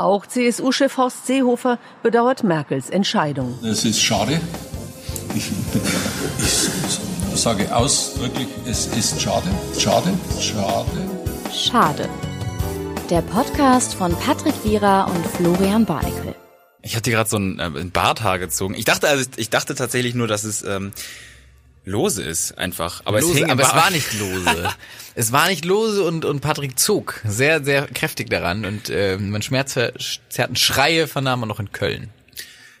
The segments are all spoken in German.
Auch CSU-Chef Horst Seehofer bedauert Merkels Entscheidung. Es ist schade. Ich, ich sage ausdrücklich, es ist schade, schade, schade. Schade. Der Podcast von Patrick Wierer und Florian Barnikel. Ich hatte gerade so ein, äh, ein Barthaar gezogen. Ich dachte, also ich dachte tatsächlich nur, dass es ähm, lose ist einfach. Aber lose, es hing aber es war nicht lose. es war nicht lose und, und Patrick zog sehr, sehr kräftig daran und äh, man schmerzverzerrten Schreie vernahm man noch in Köln.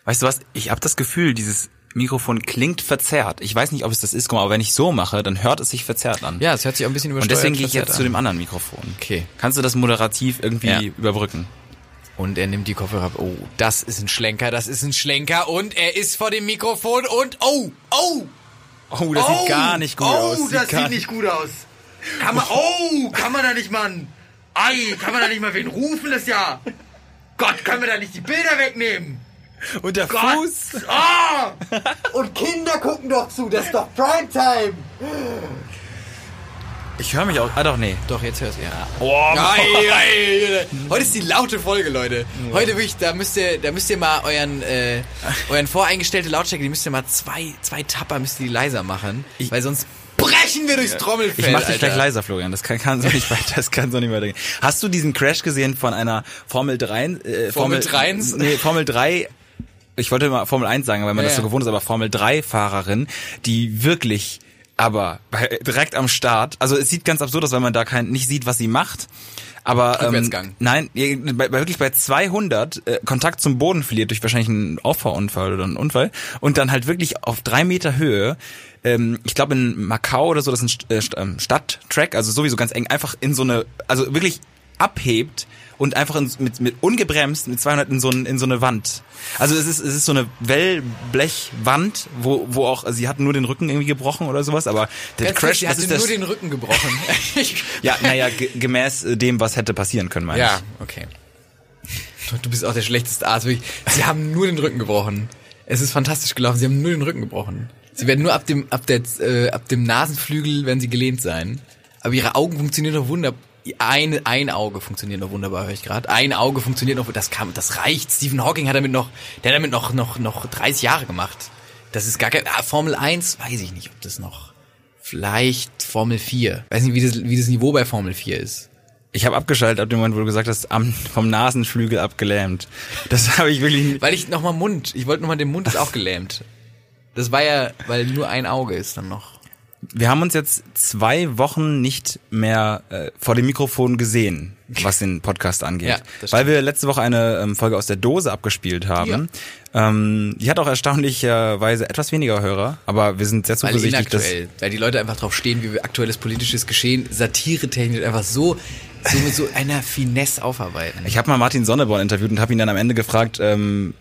Weißt du was? Ich habe das Gefühl, dieses Mikrofon klingt verzerrt. Ich weiß nicht, ob es das ist, guck mal, aber wenn ich so mache, dann hört es sich verzerrt an. Ja, es hört sich auch ein bisschen Und übersteuert deswegen gehe ich jetzt an. zu dem anderen Mikrofon. Okay. Kannst du das moderativ irgendwie Ja. überbrücken? Und er nimmt die Kopfhörer ab. Oh, das ist ein Schlenker, das ist ein Schlenker und er ist vor dem Mikrofon und oh, oh, Oh, das sieht gar nicht gut oh, aus. das gar sieht nicht gut aus. Kann man, oh, kann man da nicht mal, ei, kann man da nicht mal wen rufen, das Jahr? Gott, können wir da nicht die Bilder wegnehmen? Und der Gott, Fuß. ah! Und Kinder gucken doch zu, das ist doch Primetime. Ich höre mich auch. Ah doch, nee. Doch, jetzt hörst du ja. Oh, Ei, ei, Heute ist die laute Folge, Leute. Heute wirklich, da müsst ihr, da müsst ihr mal euren, äh, euren voreingestellte Lautstärke, die müsst ihr mal zwei, zwei Tapper müsst ihr die leiser machen, weil sonst brechen wir durchs Trommelfell. Ich mach dich Alter. gleich leiser, Florian. Das kann, kann so nicht weiter. Das kann so nicht weitergehen. Hast du diesen Crash gesehen von einer Formel 3? Äh, Formel 3? Nee, Formel 3. Ich wollte mal Formel 1 sagen, weil man Ja, das so ja. gewohnt ist, aber Formel 3 Fahrerin, die wirklich aber bei- direkt am Start, also es sieht ganz absurd aus, weil man da kein, nicht sieht, was sie macht. Aber ähm, nein, bei, bei, wirklich bei 200 äh, Kontakt zum Boden verliert durch wahrscheinlich einen Auffahrunfall oder einen Unfall und dann halt wirklich auf drei Meter Höhe ähm, ich glaube in Macau oder so, das ist ein St- äh, ähm, Stadttrack, also sowieso ganz eng, einfach in so eine, also wirklich abhebt und einfach in, mit, mit ungebremst mit 200 in so, in so eine Wand. Also es ist, es ist so eine Wellblechwand, wo, wo auch, also sie hat nur den Rücken irgendwie gebrochen oder sowas, aber der Ganz Crash, die das hatte ist nur das, den Rücken gebrochen. ja, naja, ge gemäß äh, dem, was hätte passieren können, meine ja, ich. okay. Du- bist auch der schlechteste Arzt. Wirklich. Sie haben nur den Rücken gebrochen. Es ist fantastisch gelaufen. Sie haben nur den Rücken gebrochen. Sie werden nur ab dem, ab der, äh, ab dem Nasenflügel werden sie gelehnt sein. Aber ihre Augen funktionieren noch wunderbar. Ein, ein Auge funktioniert noch wunderbar, höre ich gerade. Ein Auge funktioniert noch, das kam, das reicht. Stephen Hawking hat damit noch, der hat damit noch, noch, noch 30 Jahre gemacht. Das ist gar kein, ah, Formel 1, weiß ich nicht, ob das noch, vielleicht Formel 4. Weiß nicht, wie das, wie das Niveau bei Formel 4 ist. Ich habe abgeschaltet ab dem Moment, wo du gesagt hast, am, vom Nasenflügel abgelähmt. Das habe ich wirklich nicht. Weil ich nochmal Mund, ich wollte nochmal, den Mund ist auch gelähmt. Das war ja, weil nur ein Auge ist dann noch. Wir haben uns jetzt zwei Wochen nicht mehr äh, vor dem Mikrofon gesehen, was den Podcast angeht. Ja, weil wir letzte Woche eine ähm, Folge aus der Dose abgespielt haben. Ähm, die hat auch erstaunlicherweise etwas weniger Hörer, aber wir sind sehr Weil zuversichtlich, dass inaktuell, weil die Leute einfach drauf stehen, wie wir aktuelles politisches Geschehen satiretechnisch einfach so, so mit so einer Finesse aufarbeiten. Ich habe mal Martin Sonneborn interviewt und habe ihn dann am Ende gefragt, ähm,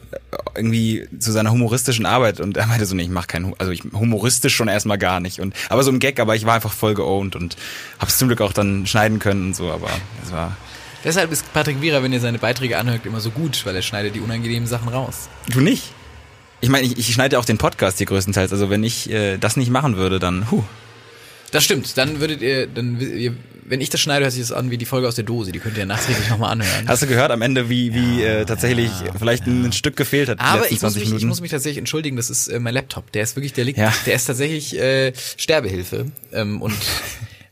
irgendwie zu seiner humoristischen Arbeit und er meinte so, nee, ich mache kein, Hu- also ich humoristisch schon erstmal gar nicht und aber so im Gag, aber ich war einfach voll geowned und habe es zum Glück auch dann schneiden können und so, aber es war Deshalb ist Patrick Wierer, wenn ihr seine Beiträge anhört, immer so gut, weil er schneidet die unangenehmen Sachen raus. du nicht. Ich meine, ich, ich schneide ja auch den Podcast hier größtenteils, also wenn ich äh, das nicht machen würde, dann huh. Das stimmt, dann würdet ihr, dann, ihr, wenn ich das schneide, hört sich das an wie die Folge aus der Dose, die könnt ihr nachträglich nochmal anhören. Hast du gehört am Ende, wie wie äh, tatsächlich vielleicht ein Stück gefehlt hat? Aber ich muss, 20 mich, ich muss mich tatsächlich entschuldigen, das ist äh, mein Laptop. Der ist wirklich, der liegt, Ja. der ist tatsächlich äh, Sterbehilfe. Ähm, und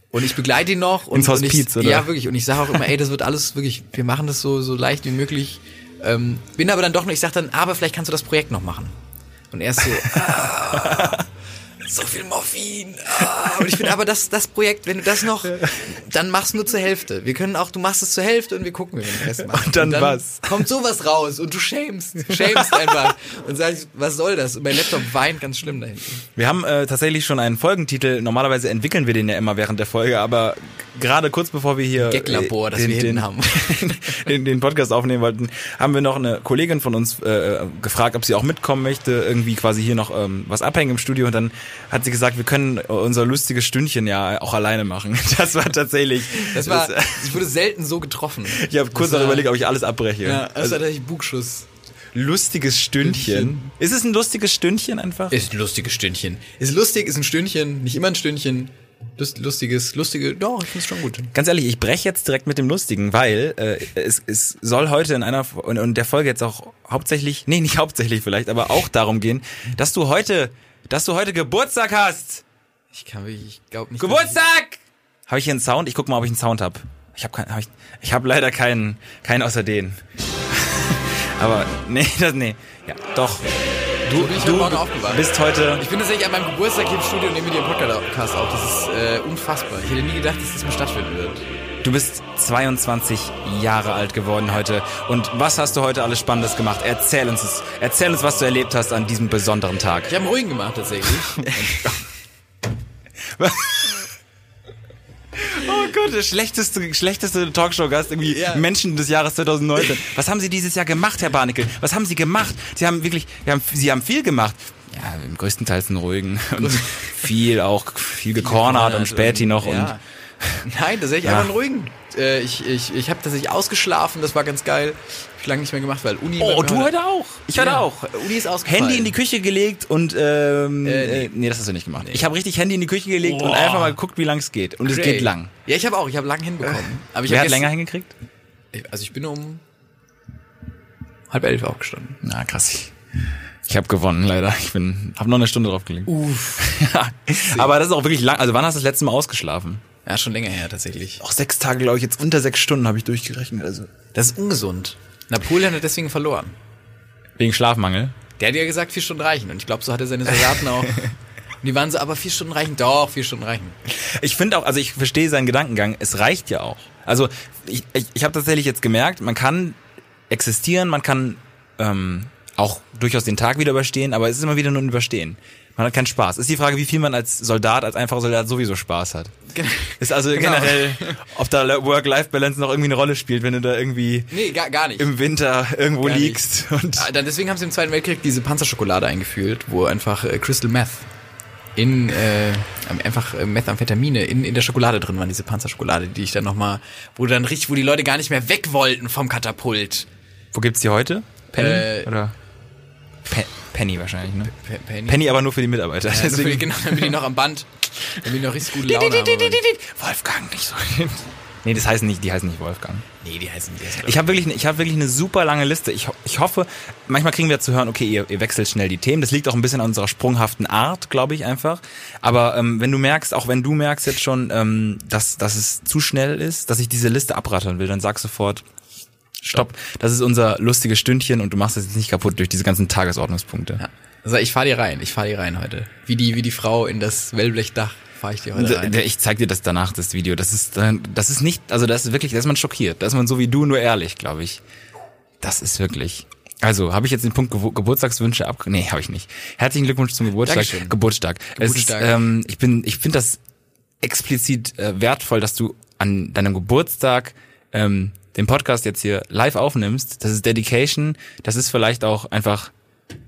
und ich begleite ihn noch. Und, Ins Hospiz, und ich, oder? Ja, wirklich. Und ich sage auch immer, ey, das wird alles wirklich, wir machen das so, so leicht wie möglich. Ähm, bin aber dann doch noch, ich sag dann, aber vielleicht kannst du das Projekt noch machen. Und er ist so, ah, so viel Morphin. Ah. Und ich bin aber das, das Projekt, wenn du das noch, dann machst du nur zur Hälfte. Wir können auch, du machst es zur Hälfte und wir gucken, wie wir den Rest machen. Und dann was? Kommt sowas raus und du schämst, schämst einfach und sagst, was soll das? Und mein Laptop weint ganz schlimm da hinten. Wir haben äh, tatsächlich schon einen Folgentitel. Normalerweise entwickeln wir den ja immer während der Folge, aber gerade kurz bevor wir hier Gaglabor, äh, das wir hinten haben. den, den Podcast aufnehmen wollten, haben wir noch eine Kollegin von uns äh, gefragt, ob sie auch mitkommen möchte, irgendwie quasi hier noch ähm, was abhängen im Studio und dann hat sie gesagt, wir können unser lustiges Stündchen ja auch alleine machen. Das war tatsächlich. Das war, das- ich wurde selten so getroffen. ich habe kurz war- überlegt, ob ich alles abbreche. Ja, das also, war tatsächlich Bugschuss. lustiges Stündchen. Ist es ein lustiges Stündchen einfach? Ist ein lustiges Stündchen. Ist lustig, ist ein Stündchen, nicht immer ein Stündchen. Lust, lustiges, lustige, doch, ich find's schon gut. Ganz ehrlich, ich breche jetzt direkt mit dem Lustigen, weil äh, es, es soll heute in einer und, und der Folge jetzt auch hauptsächlich, nee, nicht hauptsächlich vielleicht, aber auch darum gehen, dass du heute, dass du heute Geburtstag hast. Ich kann wirklich, ich glaube nicht. Geburtstag! Habe ich hier einen Sound? Ich guck mal, ob ich einen Sound hab. Ich habe keinen, hab ich, ich habe leider keinen, keinen außer den. aber nee, das nee, ja, doch. Du, du aufgewacht. bist heute Ich, bin tatsächlich an meinem Geburtstag hier im Studio und nehme dir den Podcast auf. Das ist äh, unfassbar. Ich hätte nie gedacht, dass das mal stattfinden wird. Du bist 22 Jahre alt geworden heute. Und was hast du heute alles Spannendes gemacht? Erzähl uns es. Erzähl uns, was du erlebt hast an diesem besonderen Tag. Ich habe einen ruhigen gemacht tatsächlich. Oh Gott, der schlechteste, schlechteste Talkshow-Gast, irgendwie Ja. Menschen des Jahres 2019. Was haben Sie dieses Jahr gemacht, Herr Barnickel? Was haben Sie gemacht? Sie haben wirklich, Sie haben, Sie haben viel gemacht. Ja, im größtenteils einen ruhigen und viel auch, viel gecornert und Späti noch und ja. Nein, tatsächlich Ja. einfach einen ruhigen. Äh, ich ich, ich habe tatsächlich ausgeschlafen, das war ganz geil. Hab ich lange nicht mehr gemacht, weil Uni... Oh, du heute auch. Ich heute Ja. auch. Uni ist ausgefallen. Handy in die Küche gelegt und ähm, Äh, äh, nee. nee. das hast du nicht gemacht. Ich habe richtig Handy in die Küche gelegt und Boah. einfach mal geguckt, wie lang es geht. Und es Cray. geht lang. Ja, ich habe auch, ich habe lang hinbekommen. Aber ich Wer hat länger hingekriegt? Also ich bin um halb elf aufgestanden. Na krass. Ich, ich habe gewonnen, leider. Ich bin, habe noch eine Stunde drauf gelegt. Uff. ja. Aber das ist auch wirklich lang. Also wann hast du das letzte Mal ausgeschlafen? Ja, schon länger her tatsächlich. Auch sechs Tage, glaube ich, jetzt unter sechs Stunden habe ich durchgerechnet. Also Das ist ungesund. Napoleon hat deswegen verloren. wegen Schlafmangel. Der hat ja gesagt, vier Stunden reichen. Und ich glaube, so hat er seine Soldaten auch. Und die waren so, aber vier Stunden reichen. Doch, vier Stunden reichen. Ich finde auch, also ich verstehe seinen Gedankengang. Es reicht ja auch. Also ich, ich, ich habe tatsächlich jetzt gemerkt, man kann existieren, man kann ähm, auch durchaus den Tag wieder überstehen, aber es ist immer wieder nur ein Überstehen. Man hat keinen Spaß. Ist die Frage, wie viel man als Soldat, als einfacher Soldat sowieso Spaß hat. Ist also generell, ob da Work-Life-Balance noch irgendwie eine Rolle spielt, wenn du da irgendwie Nee, gar, gar nicht. im Winter irgendwo Gar nicht. liegst und Ah, dann deswegen haben sie im Zweiten Weltkrieg diese Panzerschokolade eingeführt, wo einfach äh, Crystal Meth in äh, einfach äh, Methamphetamine in, in der Schokolade drin waren, diese Panzerschokolade, die ich dann nochmal, wo dann richtig, wo die Leute gar nicht mehr weg wollten vom Katapult. wo gibt's die heute? Penny Äh, oder Pe Penny wahrscheinlich, ne? Pe- Penny. Penny aber nur für die Mitarbeiter. Ja, für die, Deswegen genau, damit die noch am Band, damit die noch richtig gute Laune haben. Wolfgang nicht so. Nee, das heißen nicht, die heißen nicht Wolfgang. Nee, die heißen die heißen, Ich habe wirklich, ich habe wirklich eine super lange Liste. Ich, ich hoffe, manchmal kriegen wir zu hören, okay, ihr, ihr wechselt schnell die Themen. Das liegt auch ein bisschen an unserer sprunghaften Art, glaube ich einfach. Aber ähm, wenn du merkst, auch wenn du merkst jetzt schon, ähm, dass, dass es zu schnell ist, dass ich diese Liste abrattern will, dann sag sofort, stopp. Das ist unser lustiges Stündchen und du machst es jetzt nicht kaputt durch diese ganzen Tagesordnungspunkte. Ja. Also ich fahr dir rein, ich fahr dir rein heute. Wie die, wie die Frau in das Wellblechdach fahr ich dir heute rein. Ich zeig dir das danach, das Video. Das ist, äh, das ist nicht, also das ist wirklich, da ist man schockiert. Da ist man so wie du, nur ehrlich, glaube ich. Das ist wirklich. Also, habe ich jetzt den Punkt Gebu Geburtstagswünsche ab? Nee, habe ich nicht. Herzlichen Glückwunsch zum Geburtstag. Dankeschön. Geburtstag. Es ist, Geburtstag. ähm, ich bin, ich finde das explizit äh, wertvoll, dass du an deinem Geburtstag ähm, den Podcast jetzt hier live aufnimmst. Das ist Dedication. Das ist vielleicht auch einfach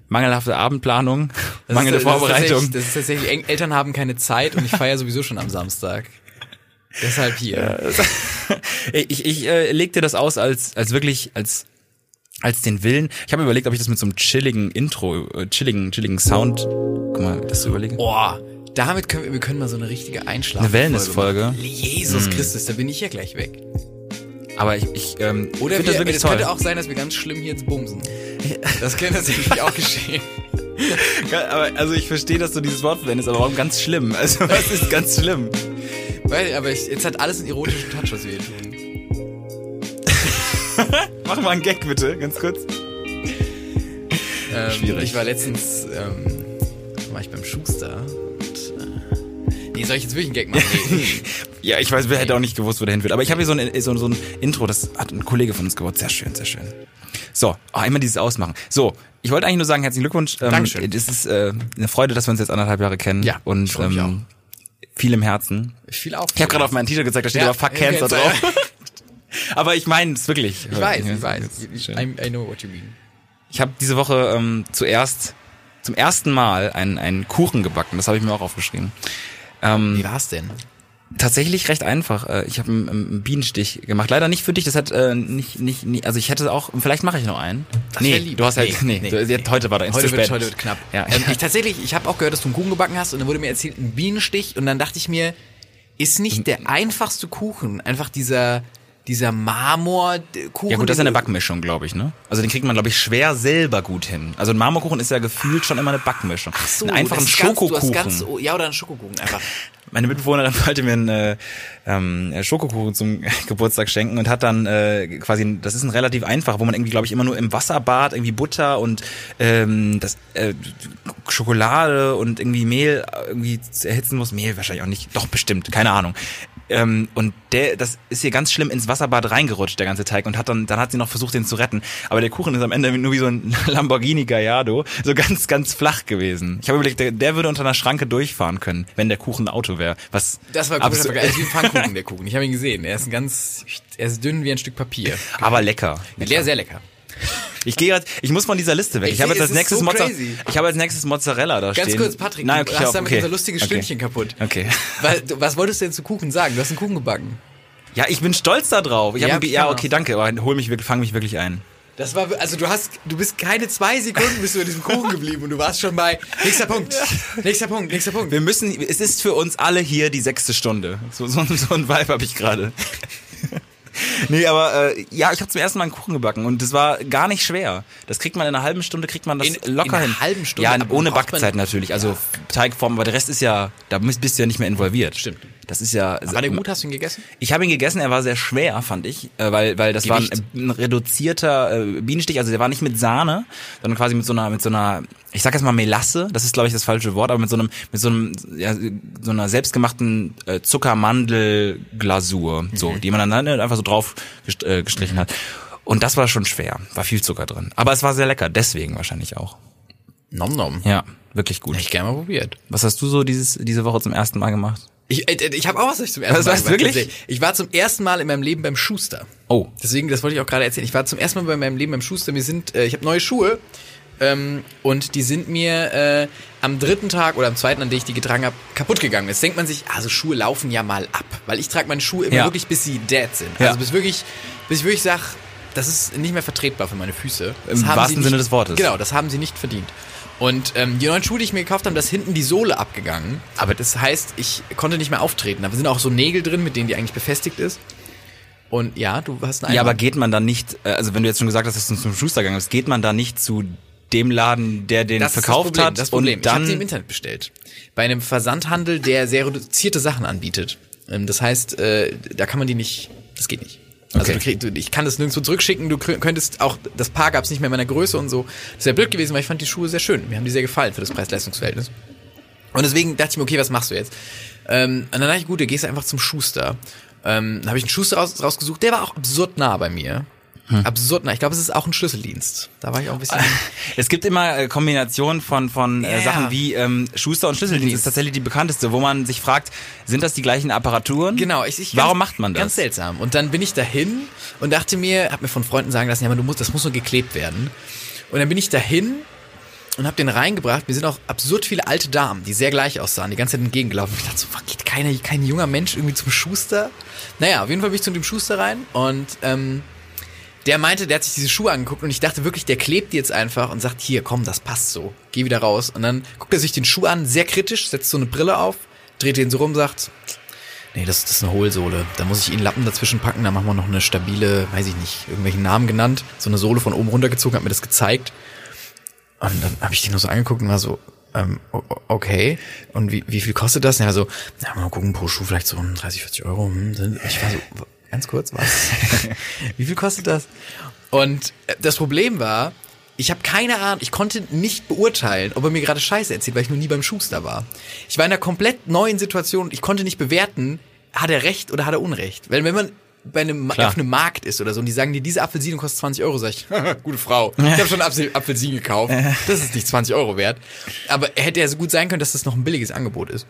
mangelhafte Abendplanung, Das mangelnde ist, Vorbereitung. Das ist tatsächlich, Eng- Eltern haben keine Zeit und ich feiere sowieso schon am Samstag. Deshalb hier. Ich, ich äh, leg dir das aus als, als wirklich, als, als den Willen. Ich habe überlegt, ob ich das mit so einem chilligen Intro, äh, chilligen, chilligen Sound, guck mal, das so überlege. Boah, damit können wir, wir können mal so eine richtige Einschlafen. Eine Wellness-Folge. Jesus Christus, da bin ich ja gleich weg. Aber ich, ich ähm, Oder find wir, das wirklich es toll. könnte auch sein, dass wir ganz schlimm hier jetzt bumsen. Das könnte tatsächlich auch geschehen. aber, also ich verstehe, dass du dieses Wort verwendest, aber warum ganz schlimm? Also was ist ganz schlimm? Weil, aber ich, jetzt hat alles einen erotischen Touch, was wir hier tun. Mach mal einen Gag bitte, ganz kurz. Ähm, Schwierig. Ich war letztens, ähm, war ich beim Schuster nee, soll ich jetzt wirklich einen Gag machen? Ja, ich weiß, wer hätte auch nicht gewusst, wo der hin will. Aber ich habe hier so ein, so, so ein Intro, das hat ein Kollege von uns gebaut. Sehr schön, sehr schön. So, oh, immer dieses Ausmachen. So, ich wollte eigentlich nur sagen, herzlichen Glückwunsch. Ähm, Dankeschön. Es ist äh, eine Freude, dass wir uns jetzt anderthalb Jahre kennen. Ja, und ich ähm, viel im Herzen. Viel auf. Ich habe gerade auf mein T-Shirt gezeigt, da steht Ja, aber Fuck Cancer drauf. aber ich meine es wirklich. Ich weiß, ich weiß. schön. I, I know what you mean. Ich habe diese Woche ähm, zuerst, zum ersten Mal einen, einen Kuchen gebacken. Das habe ich mir auch aufgeschrieben. Ähm, Wie war's denn? Tatsächlich recht einfach. Äh, Ich habe einen, einen Bienenstich gemacht. Leider nicht für dich. Das hat äh, nicht, nicht, nicht, also ich hätte auch, vielleicht mache ich noch einen. Das nee, lieb. du hast halt, nee, Nee, nee, jetzt, heute war da Heute zu wird, heute wird knapp. Ja. Ähm, ich tatsächlich, ich habe auch gehört, dass du einen Kuchen gebacken hast und dann wurde mir erzählt, ein Bienenstich und dann dachte ich mir, ist nicht der einfachste Kuchen einfach dieser, dieser Marmorkuchen? Ja gut, das ist ja eine Backmischung, glaube ich, ne? Also den kriegt man, glaube ich, schwer selber gut hin. Also ein Marmorkuchen ist ja gefühlt schon immer eine Backmischung. Ach so, einen einfachen ist ganz- Schokokuchen. Ganz, ja, oder ein Schokokuchen einfach. Meine Mitbewohnerin wollte mir einen äh, ähm, Schokokuchen zum Geburtstag schenken und hat dann äh, quasi, das ist ein relativ einfach, wo man irgendwie, glaube ich, immer nur im Wasserbad irgendwie Butter und ähm, das äh, Schokolade und irgendwie Mehl irgendwie erhitzen muss. Mehl wahrscheinlich auch nicht. Doch, bestimmt, keine Ahnung. Ähm, und der, das ist hier ganz schlimm ins Wasserbad reingerutscht, der ganze Teig, und hat dann, dann hat sie noch versucht, den zu retten. Aber der Kuchen ist am Ende nur wie so ein Lamborghini Gallardo, so ganz, ganz flach gewesen. Ich habe überlegt, der, der würde unter einer Schranke durchfahren können, wenn der Kuchen ein Auto wäre. Was Das war ein komischer absurd- Vergleich. Er ist wie ein Pfannkuchen, der Kuchen. Ich habe ihn gesehen. Er ist ein ganz, er ist dünn wie ein Stück Papier. aber lecker. Sehr, sehr lecker. Ich gehe jetzt, ich muss von dieser Liste weg. Ich Ich, habe jetzt als nächstes so Mozza crazy. ich habe als nächstes Mozzarella da Ganz stehen. kurz, Patrick, Nein, du okay, hast damit okay. unser lustiges okay. Stündchen kaputt. Okay. Du, was wolltest du denn zu Kuchen sagen? Du hast einen Kuchen gebacken. Ja, ich bin stolz da drauf. Ich Ja, hab, ja, okay, danke, aber hol mich wirklich, fang mich wirklich ein. Das war, also du hast, du bist keine zwei Sekunden bist du in diesem Kuchen geblieben und du warst schon bei, nächster Punkt, nächster Punkt, nächster Punkt. Wir müssen, es ist für uns alle hier die sechste Stunde. So, so, so ein Vibe habe ich gerade. Nee, aber äh, ja, ich habe zum ersten Mal einen Kuchen gebacken und das war gar nicht schwer. Das kriegt man in einer halben Stunde, kriegt man das In- locker in einer hin. halben Stunde? Ja, ohne Backzeit natürlich. Also Teigform, aber der Rest ist ja, da bist du ja nicht mehr involviert. Stimmt. Das ist ja. War der gut? Hast du ihn gegessen? Ich habe ihn gegessen, er war sehr schwer, fand ich, äh, weil weil das Gewicht. war ein, ein reduzierter äh, Bienenstich, also der war nicht mit Sahne, sondern quasi mit so einer mit so einer ich sag jetzt mal Melasse, das ist glaube ich das falsche Wort, aber mit so einem mit so einem ja, so einer selbstgemachten äh, Zuckermandelglasur, so, die man dann halt einfach so drauf gest gestrichen hat. Und das war schon schwer, war viel Zucker drin, aber es war sehr lecker, deswegen wahrscheinlich auch. Nom nom. Ja, wirklich gut. Hätte ich gerne mal probiert. Was hast du so dieses diese Woche zum ersten Mal gemacht? Ich, äh, ich habe auch was ich zum ersten Was, Mal was, wirklich? Ich war zum ersten Mal in meinem Leben beim Schuster. Oh, Deswegen, das wollte ich auch gerade erzählen. Ich war zum ersten Mal bei meinem Leben beim Schuster. Wir sind, äh, ich habe neue Schuhe ähm, und die sind mir äh, am dritten Tag oder am zweiten, an dem ich die getragen habe, kaputt gegangen. Jetzt denkt man sich, also Schuhe laufen ja mal ab, weil ich trage meine Schuhe immer Ja. wirklich, bis sie dead sind. Ja. Also bis wirklich, bis ich wirklich sag, das ist nicht mehr vertretbar für meine Füße. Das Im haben wahrsten sie Sinne nicht, des Wortes. Genau, das haben sie nicht verdient. Und ähm, die neuen Schuhe, die ich mir gekauft habe, da ist hinten die Sohle abgegangen. Aber das heißt, ich konnte nicht mehr auftreten. Da sind auch so Nägel drin, mit denen die eigentlich befestigt ist. Und ja, du hast einen Ja, aber geht man dann nicht, äh, also wenn du jetzt schon gesagt hast, dass du zum Schuster gegangen bist, geht man da nicht zu dem Laden, der den das verkauft Problem, hat Das Problem. und ich habe dann die im Internet bestellt. Bei einem Versandhandel, der sehr reduzierte Sachen anbietet. Ähm, Das heißt, äh, da kann man die nicht, das geht nicht. Also Okay. du krieg, ich kann das nirgendwo zurückschicken, du kö- könntest auch, das Paar gab es nicht mehr in meiner Größe und so. Das wäre blöd gewesen, weil ich fand die Schuhe sehr schön. Mir haben die sehr gefallen für das Preis-Leistungs-Verhältnis. Und deswegen dachte ich mir, okay, was machst du jetzt? Ähm, und dann dachte ich, gut, du gehst einfach zum Schuster. Ähm, dann habe ich einen Schuster raus, rausgesucht, der war auch absurd nah bei mir. Hm. Absurd. Ich glaube, es ist auch ein Schlüsseldienst. Da war ich auch ein bisschen. es gibt immer äh, Kombinationen von von Ja, äh. Sachen wie ähm, Schuster und Schlüsseldienst ist tatsächlich die bekannteste, wo man sich fragt, sind das die gleichen Apparaturen? Genau, ich, ich Warum ganz, macht man das? Ganz seltsam. Und dann bin ich dahin und dachte mir, hab mir von Freunden sagen lassen, ja, aber du musst, das muss nur geklebt werden. Und dann bin ich dahin und hab den reingebracht. Mir sind auch absurd viele alte Damen, die sehr gleich aussahen, die ganze Zeit entgegengelaufen. Ich dachte so, fuck, geht keiner, kein junger Mensch irgendwie zum Schuster? Naja, auf jeden Fall bin ich zu dem Schuster rein und ähm, der meinte, der hat sich diese Schuhe angeguckt und ich dachte wirklich, der klebt die jetzt einfach und sagt, hier, komm, das passt so. Geh wieder raus. Und dann guckt er sich den Schuh an, sehr kritisch, setzt so eine Brille auf, dreht den so rum, sagt, nee, das, das ist eine Hohlsohle. Da muss ich Ihnen Lappen dazwischen packen, da machen wir noch eine stabile, weiß ich nicht, irgendwelchen Namen genannt, so eine Sohle von oben runtergezogen, hat mir das gezeigt. Und dann habe ich den nur so angeguckt und war so, ähm, okay. Und wie, wie viel kostet das? War so, na, mal gucken, pro Schuh vielleicht so 30, 40 Euro. Hm, Ich war so, ganz kurz, was? wie viel kostet das? Und äh, das Problem war, ich habe keine Ahnung, ich konnte nicht beurteilen, ob er mir gerade Scheiße erzählt, weil ich noch nie beim Schuster war. Ich war in einer komplett neuen Situation ich konnte nicht bewerten, hat er recht oder hat er Unrecht. Weil wenn man bei einem, Klar. auf einem Markt ist oder so und die sagen dir, diese Apfelsine kostet 20 Euro, sag ich, gute Frau, ich habe schon Apfel Apfelsinen gekauft, das ist nicht 20 Euro wert. Aber hätte ja so gut sein können, dass das noch ein billiges Angebot ist.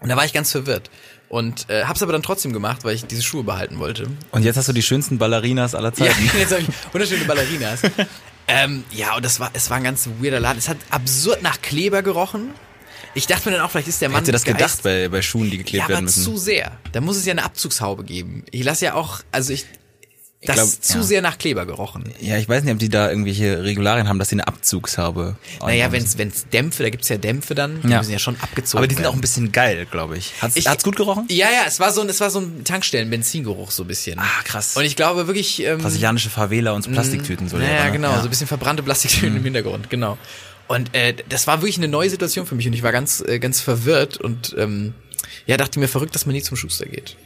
Und da war ich ganz verwirrt. Und äh, hab's aber dann trotzdem gemacht, weil ich diese Schuhe behalten wollte. Und jetzt hast du die schönsten Ballerinas aller Ja, Zeiten. jetzt habe ich wunderschöne Ballerinas. ähm, ja, und das war, es war ein ganz weirder Laden. Es hat absurd nach Kleber gerochen. Ich dachte mir dann auch, vielleicht ist der Mann Hätte das geist- gedacht bei, bei Schuhen, die geklebt ja, werden müssen? zu sehr. Da muss es ja eine Abzugshaube geben. Ich lasse ja auch, also ich, Das glaub, ist zu ja. sehr nach Kleber gerochen. Ja, ich weiß nicht, ob die da irgendwelche Regularien haben, dass sie eine Abzugshaube Naja, wenn es Dämpfe, da gibt's ja Dämpfe dann, die Ja. müssen ja schon abgezogen Aber die sind auch ein bisschen geil, glaube ich. Hat's, Ich- hat's gut gerochen? Ja, ja, es war so ein, es war so ein Tankstellen-Benzingeruch so ein bisschen. Ah, krass. Und ich glaube wirklich, ähm, Brasilianische Favela und so Plastiktüten. So ja, der, ja, ne? genau, so ein bisschen verbrannte Plastiktüten im Hintergrund, genau. Und äh, das war wirklich eine neue Situation für mich und ich war ganz, äh, ganz verwirrt und ähm, ja, dachte mir verrückt, dass man nie zum Schuster geht.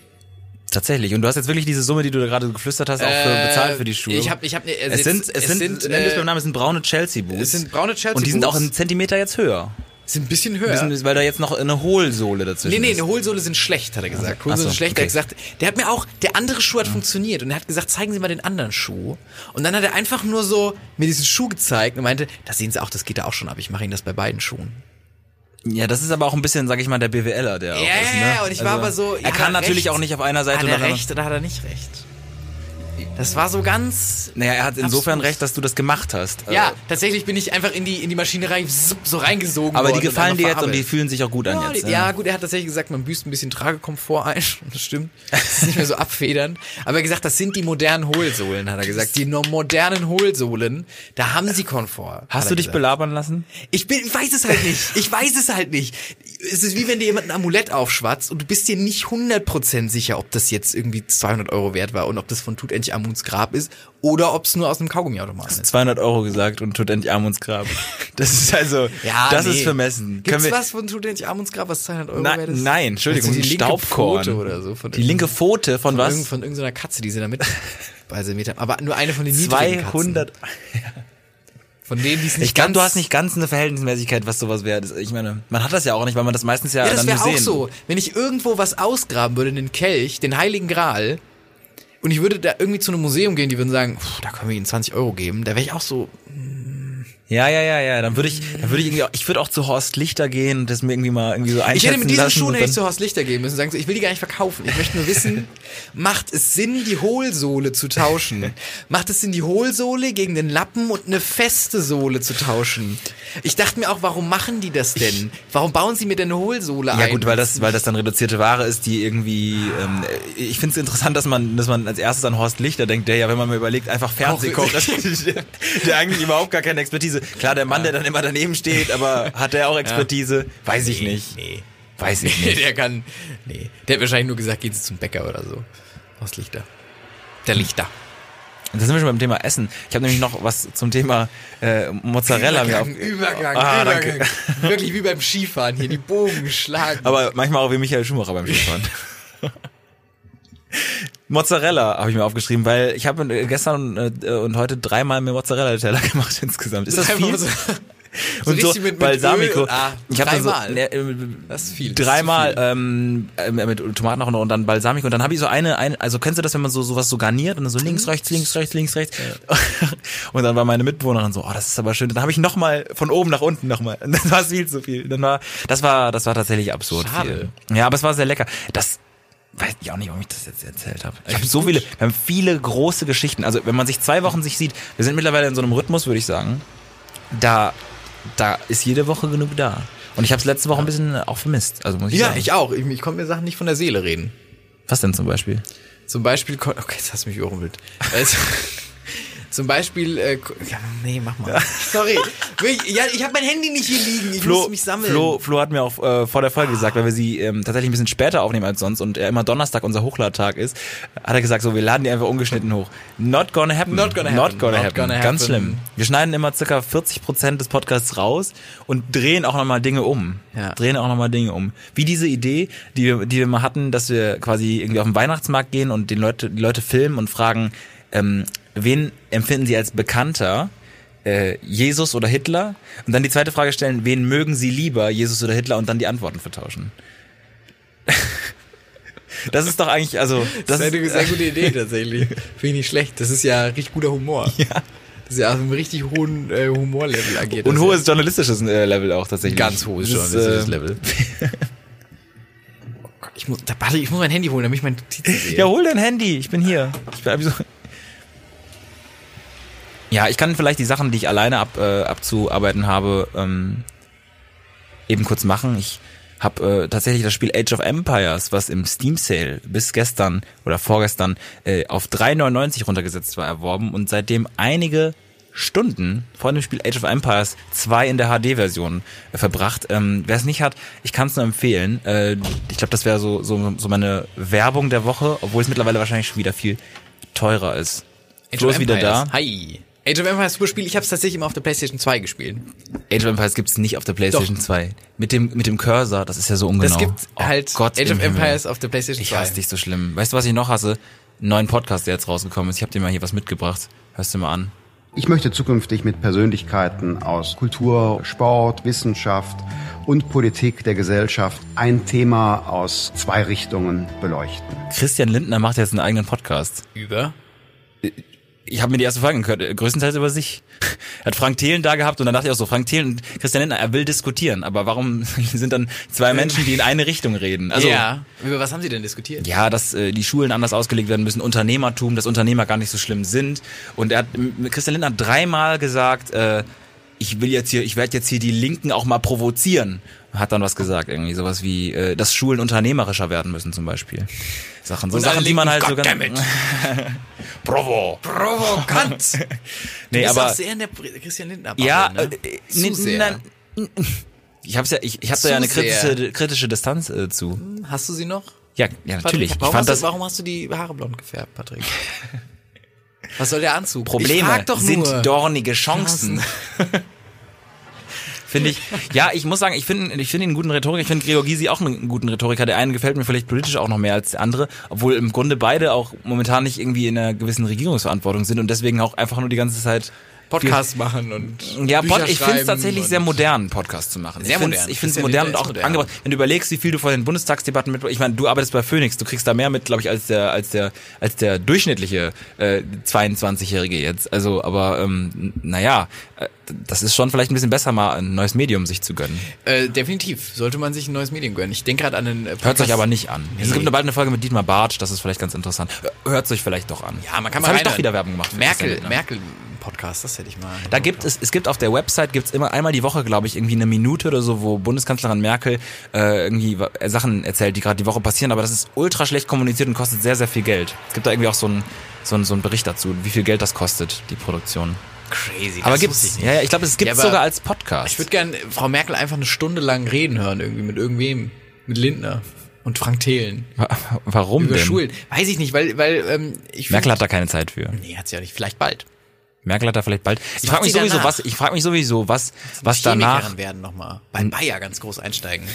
Tatsächlich. Und du hast jetzt wirklich diese Summe, die du da gerade geflüstert hast, auch für Äh, bezahlt für die Schuhe. Ich habe, ich habe, also es sind, es, sind, nenn es beim Namen, es sind braune Chelsea Boots. es sind braune Chelsea Und die sind auch Boots. einen Zentimeter jetzt höher. sind ein bisschen höher. Bisschen, weil da jetzt noch eine Hohlsohle dazwischen Nee, nee, ist. eine Hohlsohle sind schlecht, hat er gesagt. Hohlsohle so, sind schlecht. okay. Er hat gesagt, der hat mir auch, der andere Schuh hat funktioniert und er hat gesagt, zeigen Sie mal den anderen Schuh. Und dann hat er einfach nur so mir diesen Schuh gezeigt und meinte, da sehen Sie auch, das geht da auch schon ab. Ich mache Ihnen das bei beiden Schuhen. Ja, das ist aber auch ein bisschen, sag ich mal, der BWLer, der auch Ja, ist, ja, ne? ja, und ich war aber so, ja, er kann natürlich recht? auch nicht auf einer Seite Hat er recht oder hat er nicht recht? Das war so ganz. Naja, er hat insofern Abstrus. recht, dass du das gemacht hast. Ja, Also, tatsächlich bin ich einfach in die in die Maschinerei zup, so reingesogen aber die gefallen dir jetzt und die fühlen sich auch gut an Ja, jetzt. die, ja, gut, er hat tatsächlich gesagt, man büßt ein bisschen Tragekomfort ein. Das stimmt. Das ist nicht mehr so abfedernd. Aber er hat gesagt, das sind die modernen Hohlsohlen, hat er gesagt. Die modernen Hohlsohlen, da haben sie Komfort. Hast du dich gesagt. belabern lassen? Ich bin, ich weiß es halt nicht. Ich weiß es halt nicht. Es ist wie wenn dir jemand ein Amulett aufschwatzt und du bist dir nicht 100% sicher, ob das jetzt irgendwie 200 Euro wert war und ob das von Tutanchamuns Grab ist oder ob es nur aus einem Kaugummiautomaten ist. 200 Euro gesagt und tut endlich Arm ins Grab. Das ist also, das ist vermessen. Gibt's was von Nein, Tutanchamuns Grab, was 200 Euro wert ist? nein, Entschuldigung, Also die linke Staubkorn. Pfote oder so. Von Die linke Pfote von, von, was? irgend, von irgendeiner Katze, die sie damit bei Meter, aber nur eine von den niedrigen 200. Katzen. Von denen, die es nicht Ich glaube, ganz du hast nicht ganz eine Verhältnismäßigkeit, was sowas wäre. Das- Ich meine, man hat das ja auch nicht, weil man das meistens ja, Ja, das dann wäre nur auch sehen. so. Wenn ich irgendwo was ausgraben würde, den Kelch, den Heiligen Gral, und ich würde da irgendwie zu einem Museum gehen, die würden sagen, "Pff, da können wir ihnen 20 Euro geben, da wäre ich auch so, Ja, ja, ja, ja. Dann würde ich, dann würde ich irgendwie, auch, ich würde auch zu Horst Lichter gehen und das mir irgendwie mal irgendwie so einschätzen ich hätte mit diesen Schuhen hätte ich zu Horst Lichter gehen müssen und sagen, so, ich will die gar nicht verkaufen. Ich möchte nur wissen, macht es Sinn, die Hohlsohle zu tauschen? Macht es Sinn, die Hohlsohle gegen den Lappen und eine feste Sohle zu tauschen? Ich dachte mir auch, warum machen die das denn? Warum bauen sie mir denn eine Hohlsohle ein? Ja gut, weil das, weil das dann reduzierte Ware ist, die irgendwie. Ähm, ich finde es interessant, dass man, dass man als erstes an Horst Lichter denkt, der ja, wenn man mal überlegt, einfach Fernsehkoch der eigentlich überhaupt gar keine Expertise. Klar, der Mann, der dann immer daneben steht, aber hat der auch Expertise? Weiß ich nicht. Nee. Weiß ich Nee, nicht. der kann. Nee. Der hat wahrscheinlich nur gesagt, gehen Sie zum Bäcker oder so. Aus Lichter. Der Lichter. Und da sind wir schon beim Thema Essen. Ich habe nämlich noch was zum Thema äh, Mozzarella mir auf. Übergang, Ah, Übergang. danke. Wirklich wie beim Skifahren hier, die Bogen schlagen. Aber manchmal auch wie Michael Schumacher beim Skifahren. Mozzarella habe ich mir aufgeschrieben, weil ich habe äh, gestern äh, und heute dreimal mir Mozzarella-Teller gemacht insgesamt. Ist das viel? So, und so mit- mit Balsamico. Und- ah, ich habe dann so dreimal. ne, äh, Das ist viel. das dreimal viel. ähm, äh, mit Tomaten auch noch und dann Balsamico und dann habe ich so eine, eine also kennst du das, wenn man so sowas so garniert und dann so links, rechts, links, rechts, links, rechts und dann war meine Mitbewohnerin so, oh, das ist aber schön. Dann habe ich noch mal von oben nach unten noch mal. Und dann war viel zu viel. Dann war das war das war tatsächlich absurd Schade. viel. Ja, aber es war sehr lecker. Das weiß ich auch nicht, warum ich das jetzt erzählt habe. Ich habe so viele, wir haben viele große Geschichten. Also wenn man sich zwei Wochen sich sieht, wir sind mittlerweile in so einem Rhythmus, würde ich sagen. Da da ist jede Woche genug da. Und ich habe es letzte Woche ein bisschen auch vermisst. Also muss ich Ja, sagen. ich auch. Ich, ich konnte mir Sachen nicht von der Seele reden. Was denn zum Beispiel? Zum Beispiel, okay, jetzt hast du mich überrumpelt. Also, zum Beispiel, äh, ja, nee, mach mal. Sorry. Ja, ich habe mein Handy nicht hier liegen. Ich Flo, muss mich sammeln. Flo, Flo hat mir auch äh, vor der Folge gesagt, weil wir sie ähm, tatsächlich ein bisschen später aufnehmen als sonst und er immer Donnerstag unser Hochladtag ist, hat er gesagt, so wir laden die einfach ungeschnitten hoch. Not gonna happen. Not gonna Not happen. gonna Not happen. gonna Ganz happen. schlimm. Wir schneiden immer circa 40 Prozent des Podcasts raus und drehen auch nochmal Dinge um. Ja. Drehen auch nochmal Dinge um. Wie diese Idee, die wir, die wir mal hatten, dass wir quasi irgendwie auf den Weihnachtsmarkt gehen und den Leute, die Leute filmen und fragen, ähm, wen empfinden sie als bekannter? äh, Jesus oder Hitler und dann die zweite Frage stellen, wen mögen Sie lieber, Jesus oder Hitler und dann die Antworten vertauschen. Das ist doch eigentlich, also Das, das ist eine sehr gute Idee tatsächlich. Finde ich nicht schlecht. Das ist ja richtig guter Humor. Ja. Das ist ja auf einem richtig hohen äh, Humorlevel agiert. und hohes journalistisches äh, Level auch tatsächlich. Ganz hohes Das ist, journalistisches äh, Level. Oh Gott, ich muss, da, warte, ich muss mein Handy holen, damit ich meine Notizen sehe. Ja, hol dein Handy, ich bin hier. Ich bin so ja, ich kann vielleicht die Sachen, die ich alleine ab, äh, abzuarbeiten habe, ähm, eben kurz machen. Ich hab äh, tatsächlich das Spiel Age of Empires, was im Steam Sale bis gestern oder vorgestern äh, auf 3,99 runtergesetzt war, erworben und seitdem einige Stunden vor dem Spiel Age of Empires 2 in der HD-Version äh, verbracht. Ähm, Wer es nicht hat, ich kann es nur empfehlen. Äh, ich glaube, das wäre so, so, so meine Werbung der Woche, obwohl es mittlerweile wahrscheinlich schon wieder viel teurer ist. Flo ist wieder da. Hi. Age of Empires super Spiel. Ich habe es tatsächlich immer auf der PlayStation 2 gespielt. Age of Empires gibt's nicht auf der PlayStation 2. Mit dem, mit dem Cursor, das ist ja so ungenau. Das gibt Oh halt Gott Age of Himmel. Empires auf der PlayStation Ich 2. hasse dich so schlimm. Weißt du, was ich noch hasse? Einen neuen Podcast, der jetzt rausgekommen ist. Ich habe dir mal hier was mitgebracht. Hörst du mal an. Ich möchte zukünftig mit Persönlichkeiten aus Kultur, Sport, Wissenschaft und Politik der Gesellschaft ein Thema aus zwei Richtungen beleuchten. Christian Lindner macht jetzt einen eigenen Podcast. Über. Ich habe mir die erste Folge gehört, äh, größtenteils über sich. Er hat Frank Thelen da gehabt und dann dachte ich auch so, Frank Thelen und Christian Lindner, er will diskutieren, aber warum sind dann zwei Menschen, die in eine Richtung reden? Also ja. Über was haben Sie denn diskutiert? ja, dass äh, die Schulen anders ausgelegt werden müssen, Unternehmertum, dass Unternehmer gar nicht so schlimm sind. Und er hat, Christian Lindner hat dreimal gesagt, äh, ich will jetzt hier, ich werde jetzt hier die Linken auch mal provozieren. Hat dann was gesagt, irgendwie sowas wie, äh, dass Schulen unternehmerischer werden müssen zum Beispiel. Sachen, so Sachen, die man halt so ganz. Provo. Provokant. Nee, aber auch sehr in der Christian Lindner ja, ne? äh, Zu sehr. nein, ich hab's ja, ich, ich habe da ja eine kritische, kritische Distanz äh, zu. Hast du sie noch? Ja, ja natürlich. Patrick, Ich warum, fand hast das du, warum hast du die Haare blond gefärbt, Patrick? Was soll der Anzug? Probleme sind dornige Chancen. Finde ich. Ja, ich muss sagen, ich finde ich finde ihn einen guten Rhetoriker. Ich finde Gregor Gysi auch einen guten Rhetoriker. Der eine gefällt mir vielleicht politisch auch noch mehr als der andere, obwohl im Grunde beide auch momentan nicht irgendwie in einer gewissen Regierungsverantwortung sind und deswegen auch einfach nur die ganze Zeit Podcast machen und Ja, Bücher ich finde es tatsächlich sehr modern, Podcast zu machen. Sehr ich modern. Ich finde es modern und auch modern. angebracht. Wenn du überlegst, wie viel du vor den Bundestagsdebatten mit, ich meine, du arbeitest bei Phoenix, du kriegst da mehr mit, glaube ich, als der, als der, als der durchschnittliche äh, 22-Jährige jetzt. Also, aber ähm, naja, äh, das ist schon vielleicht ein bisschen besser, mal ein neues Medium sich zu gönnen. Äh, definitiv. Sollte man sich ein neues Medium gönnen. Ich denke gerade an den äh, Hört euch Podcast- aber nicht an. Es Nee. gibt bald eine Folge mit Dietmar Bartsch, das ist vielleicht ganz interessant. Hört euch vielleicht doch an. Ja, man kann Jetzt mal hab ich doch wieder Werbung gemacht. Merkel. Merkel Podcast, das hätte ich mal. Da gibt es, es gibt auf der Website gibt's immer einmal die Woche, glaube ich, irgendwie eine Minute oder so, wo Bundeskanzlerin Merkel äh, irgendwie äh, Sachen erzählt, die gerade die Woche passieren, aber das ist ultra schlecht kommuniziert und kostet sehr, sehr viel Geld. Es gibt da irgendwie auch so einen so einen- so einen Bericht dazu, wie viel Geld das kostet, die Produktion. Crazy. aber das gibt's, wusste ich ja, ich glaube, es gibt Ja, aber sogar als Podcast. Ich würde gern Frau Merkel einfach eine Stunde lang reden hören, irgendwie mit irgendwem. Mit Lindner und Frank Thelen. Wa- Warum Über denn? Schulen. Weiß ich nicht, weil, weil ähm, ich Merkel find- hat da keine Zeit für. Nee, hat's ja nicht. Vielleicht bald. Merkel hat da vielleicht bald. Ich macht frage mich sie sowieso, danach? was ich frage mich sowieso, was was danach Chemikerin werden nochmal. Bei Bayer ganz groß einsteigen.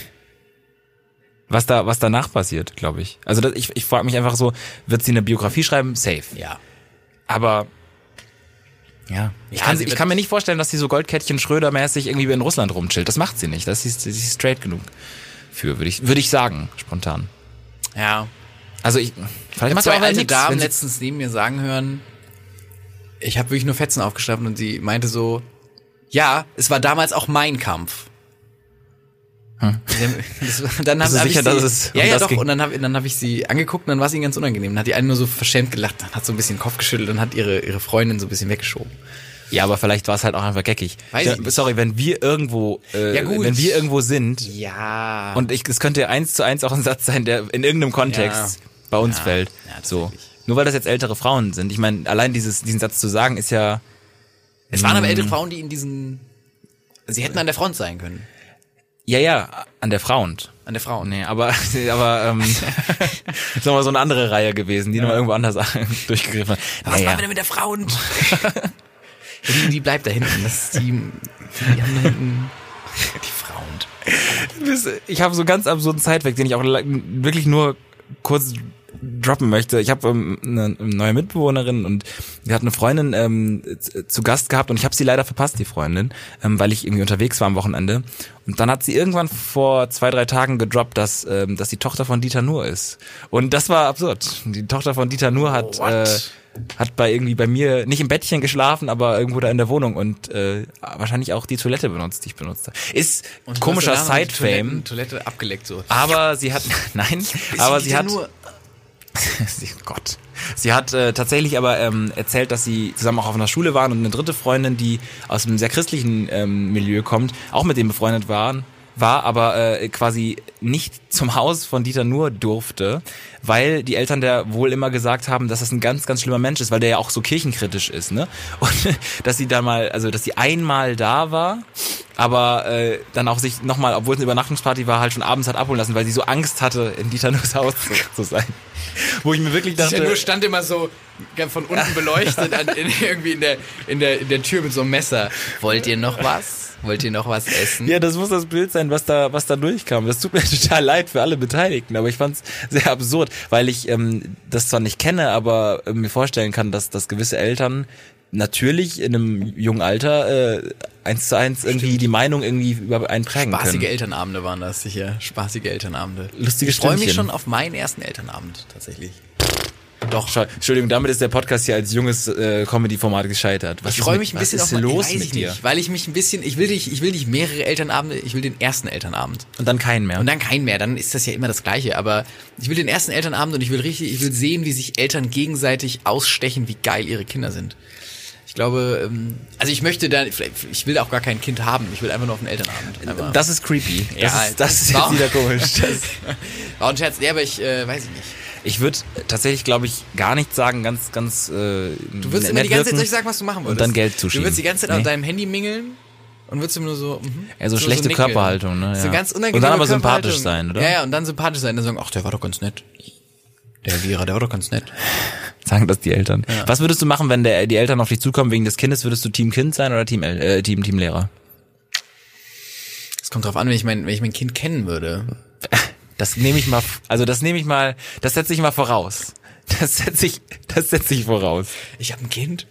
was da was danach passiert, glaube ich. Also das, ich ich frage mich einfach so, wird sie eine Biografie schreiben? Safe. Ja. Aber ja, ich, Ja, kann, ich kann mir nicht vorstellen, dass sie so Goldkettchen Schröder-mäßig irgendwie in Russland rumchillt. Das macht sie nicht. Das ist sie ist straight genug für, würde ich, würde ich sagen, spontan. Ja. Also ich, Ich vielleicht sie zwei alte nix, Damen letztens neben mir sagen hören, ich habe wirklich nur Fetzen aufgeschrieben und sie meinte so, ja, es war damals auch mein Kampf. Haben- Das, dann Bist hab, du sicher, ich dass sie, es um ja, ja, das doch. ging? Und dann habe dann hab ich sie angeguckt und dann war es ihnen ganz unangenehm. Dann hat die eine nur so verschämt gelacht, dann hat so ein bisschen den Kopf geschüttelt und hat ihre, ihre Freundin so ein bisschen weggeschoben. Ja, aber vielleicht war es halt auch einfach geckig. Weiß ja, ich nicht. sorry, wenn wir irgendwo, äh, Ja, gut. wenn wir irgendwo sind Ja. und ich, es könnte eins zu eins auch ein Satz sein, der in irgendeinem Kontext bei uns Ja. fällt. Ja, so. Nur weil das jetzt ältere Frauen sind. Ich meine, allein dieses, diesen Satz zu sagen, ist ja, es waren aber ältere Frauen, die in diesen, sie hätten an der Front sein können. Ja, ja, an der Front. An der Front. Nee, aber, aber ähm, ist nochmal so eine andere Reihe gewesen, die nochmal irgendwo anders durchgegriffen hat. Was Naja. machen wir denn mit der Front? die, die bleibt da hinten. Das ist die, die haben da hinten die Frauen. Ich habe so einen ganz absurden Zeitweg, den ich auch wirklich nur kurz droppen möchte. Ich habe ähm, eine neue Mitbewohnerin und die hat eine Freundin ähm, zu Gast gehabt und ich habe sie leider verpasst, die Freundin, ähm, weil ich irgendwie unterwegs war am Wochenende. Und dann hat sie irgendwann vor zwei, drei Tagen gedroppt, dass, ähm, dass die Tochter von Dieter Nuhr ist. Und das war absurd. Die Tochter von Dieter Nuhr hat... What? Äh, hat bei irgendwie bei mir nicht im Bettchen geschlafen, aber irgendwo da in der Wohnung und äh, wahrscheinlich auch die Toilette benutzt, die ich benutzt habe. Ist Und komischer Side-Fame. Toilette, abgeleckt so. Aber sie hat, nein, aber sie hat, nur- sie, Gott, sie hat äh, tatsächlich aber ähm, erzählt, dass sie zusammen auch auf einer Schule waren und eine dritte Freundin, die aus einem sehr christlichen ähm, Milieu kommt, auch mit dem befreundet waren, war aber äh, quasi nicht zum Haus von Dieter Nuhr durfte, weil die Eltern der wohl immer gesagt haben, dass das ein ganz, ganz schlimmer Mensch ist, weil der ja auch so kirchenkritisch ist, ne? Und dass sie dann mal, also dass sie einmal da war, aber äh, dann auch sich nochmal, obwohl es eine Übernachtungsparty war, halt schon abends hat abholen lassen, weil sie so Angst hatte, in Dieter Nuhrs Haus zu, sein. Wo ich mir wirklich dachte, Dieter Nuhr stand immer so von unten beleuchtet an, in, irgendwie in der, in, der, in der Tür mit so einem Messer. Wollt ihr noch was? Wollt ihr noch was essen? Ja, das muss das Bild sein, was da, was da durchkam. Das tut mir total leid für alle Beteiligten, aber ich fand's sehr absurd, weil ich ähm, das zwar nicht kenne, aber äh, mir vorstellen kann, dass, dass gewisse Eltern natürlich in einem jungen Alter äh, eins zu eins irgendwie die Meinung irgendwie über einen prägen Spaßige können. Elternabende waren das sicher. Spaßige Elternabende. Lustige Ich freue mich schon auf meinen ersten Elternabend tatsächlich. Doch. Entschuldigung, damit ist der Podcast hier als junges äh, Comedy-Format gescheitert. Was ich freue mich ein bisschen was auf los mit dir? Nicht, weil ich mich ein bisschen, ich will nicht, ich will nicht mehrere Elternabende, ich will den ersten Elternabend. Und dann keinen mehr. Und dann keinen mehr, dann ist das ja immer das Gleiche. Aber ich will den ersten Elternabend und ich will richtig, ich will sehen, wie sich Eltern gegenseitig ausstechen, wie geil ihre Kinder sind. Ich glaube, ähm, also ich möchte da, ich will auch gar kein Kind haben, ich will einfach nur auf einen Elternabend. Aber das ist creepy. Das Ja, ist, das ist jetzt wieder komisch. Das, war ein Scherz, ja, aber ich äh, weiß ich nicht. Ich würde tatsächlich, glaube ich, gar nichts sagen, ganz, ganz. Äh, Du würdest immer die ganze Zeit sagen, was du machen würdest. Und dann Geld zuschieben. Du würdest die ganze Zeit Nee. auf deinem Handy mingeln und würdest immer nur so. Mhm, Ja, so schlechte nickeln. Körperhaltung, ne? So Ja. ganz Und unangenehme dann aber sympathisch sein, oder? Ja, ja, und dann sympathisch sein. Dann sagen, ach, der war doch ganz nett. Der Vira, der war doch ganz nett. Sagen das die Eltern. Was würdest du machen, wenn der, die Eltern auf dich zukommen wegen des Kindes? Würdest du Team Kind sein oder Team, äh, Team, Team Lehrer? Es kommt drauf an, wenn ich mein, wenn ich mein Kind kennen würde. Das nehme ich mal, also das nehme ich mal, das setze ich mal voraus. Das setze ich, das setze ich voraus. Ich habe ein Kind.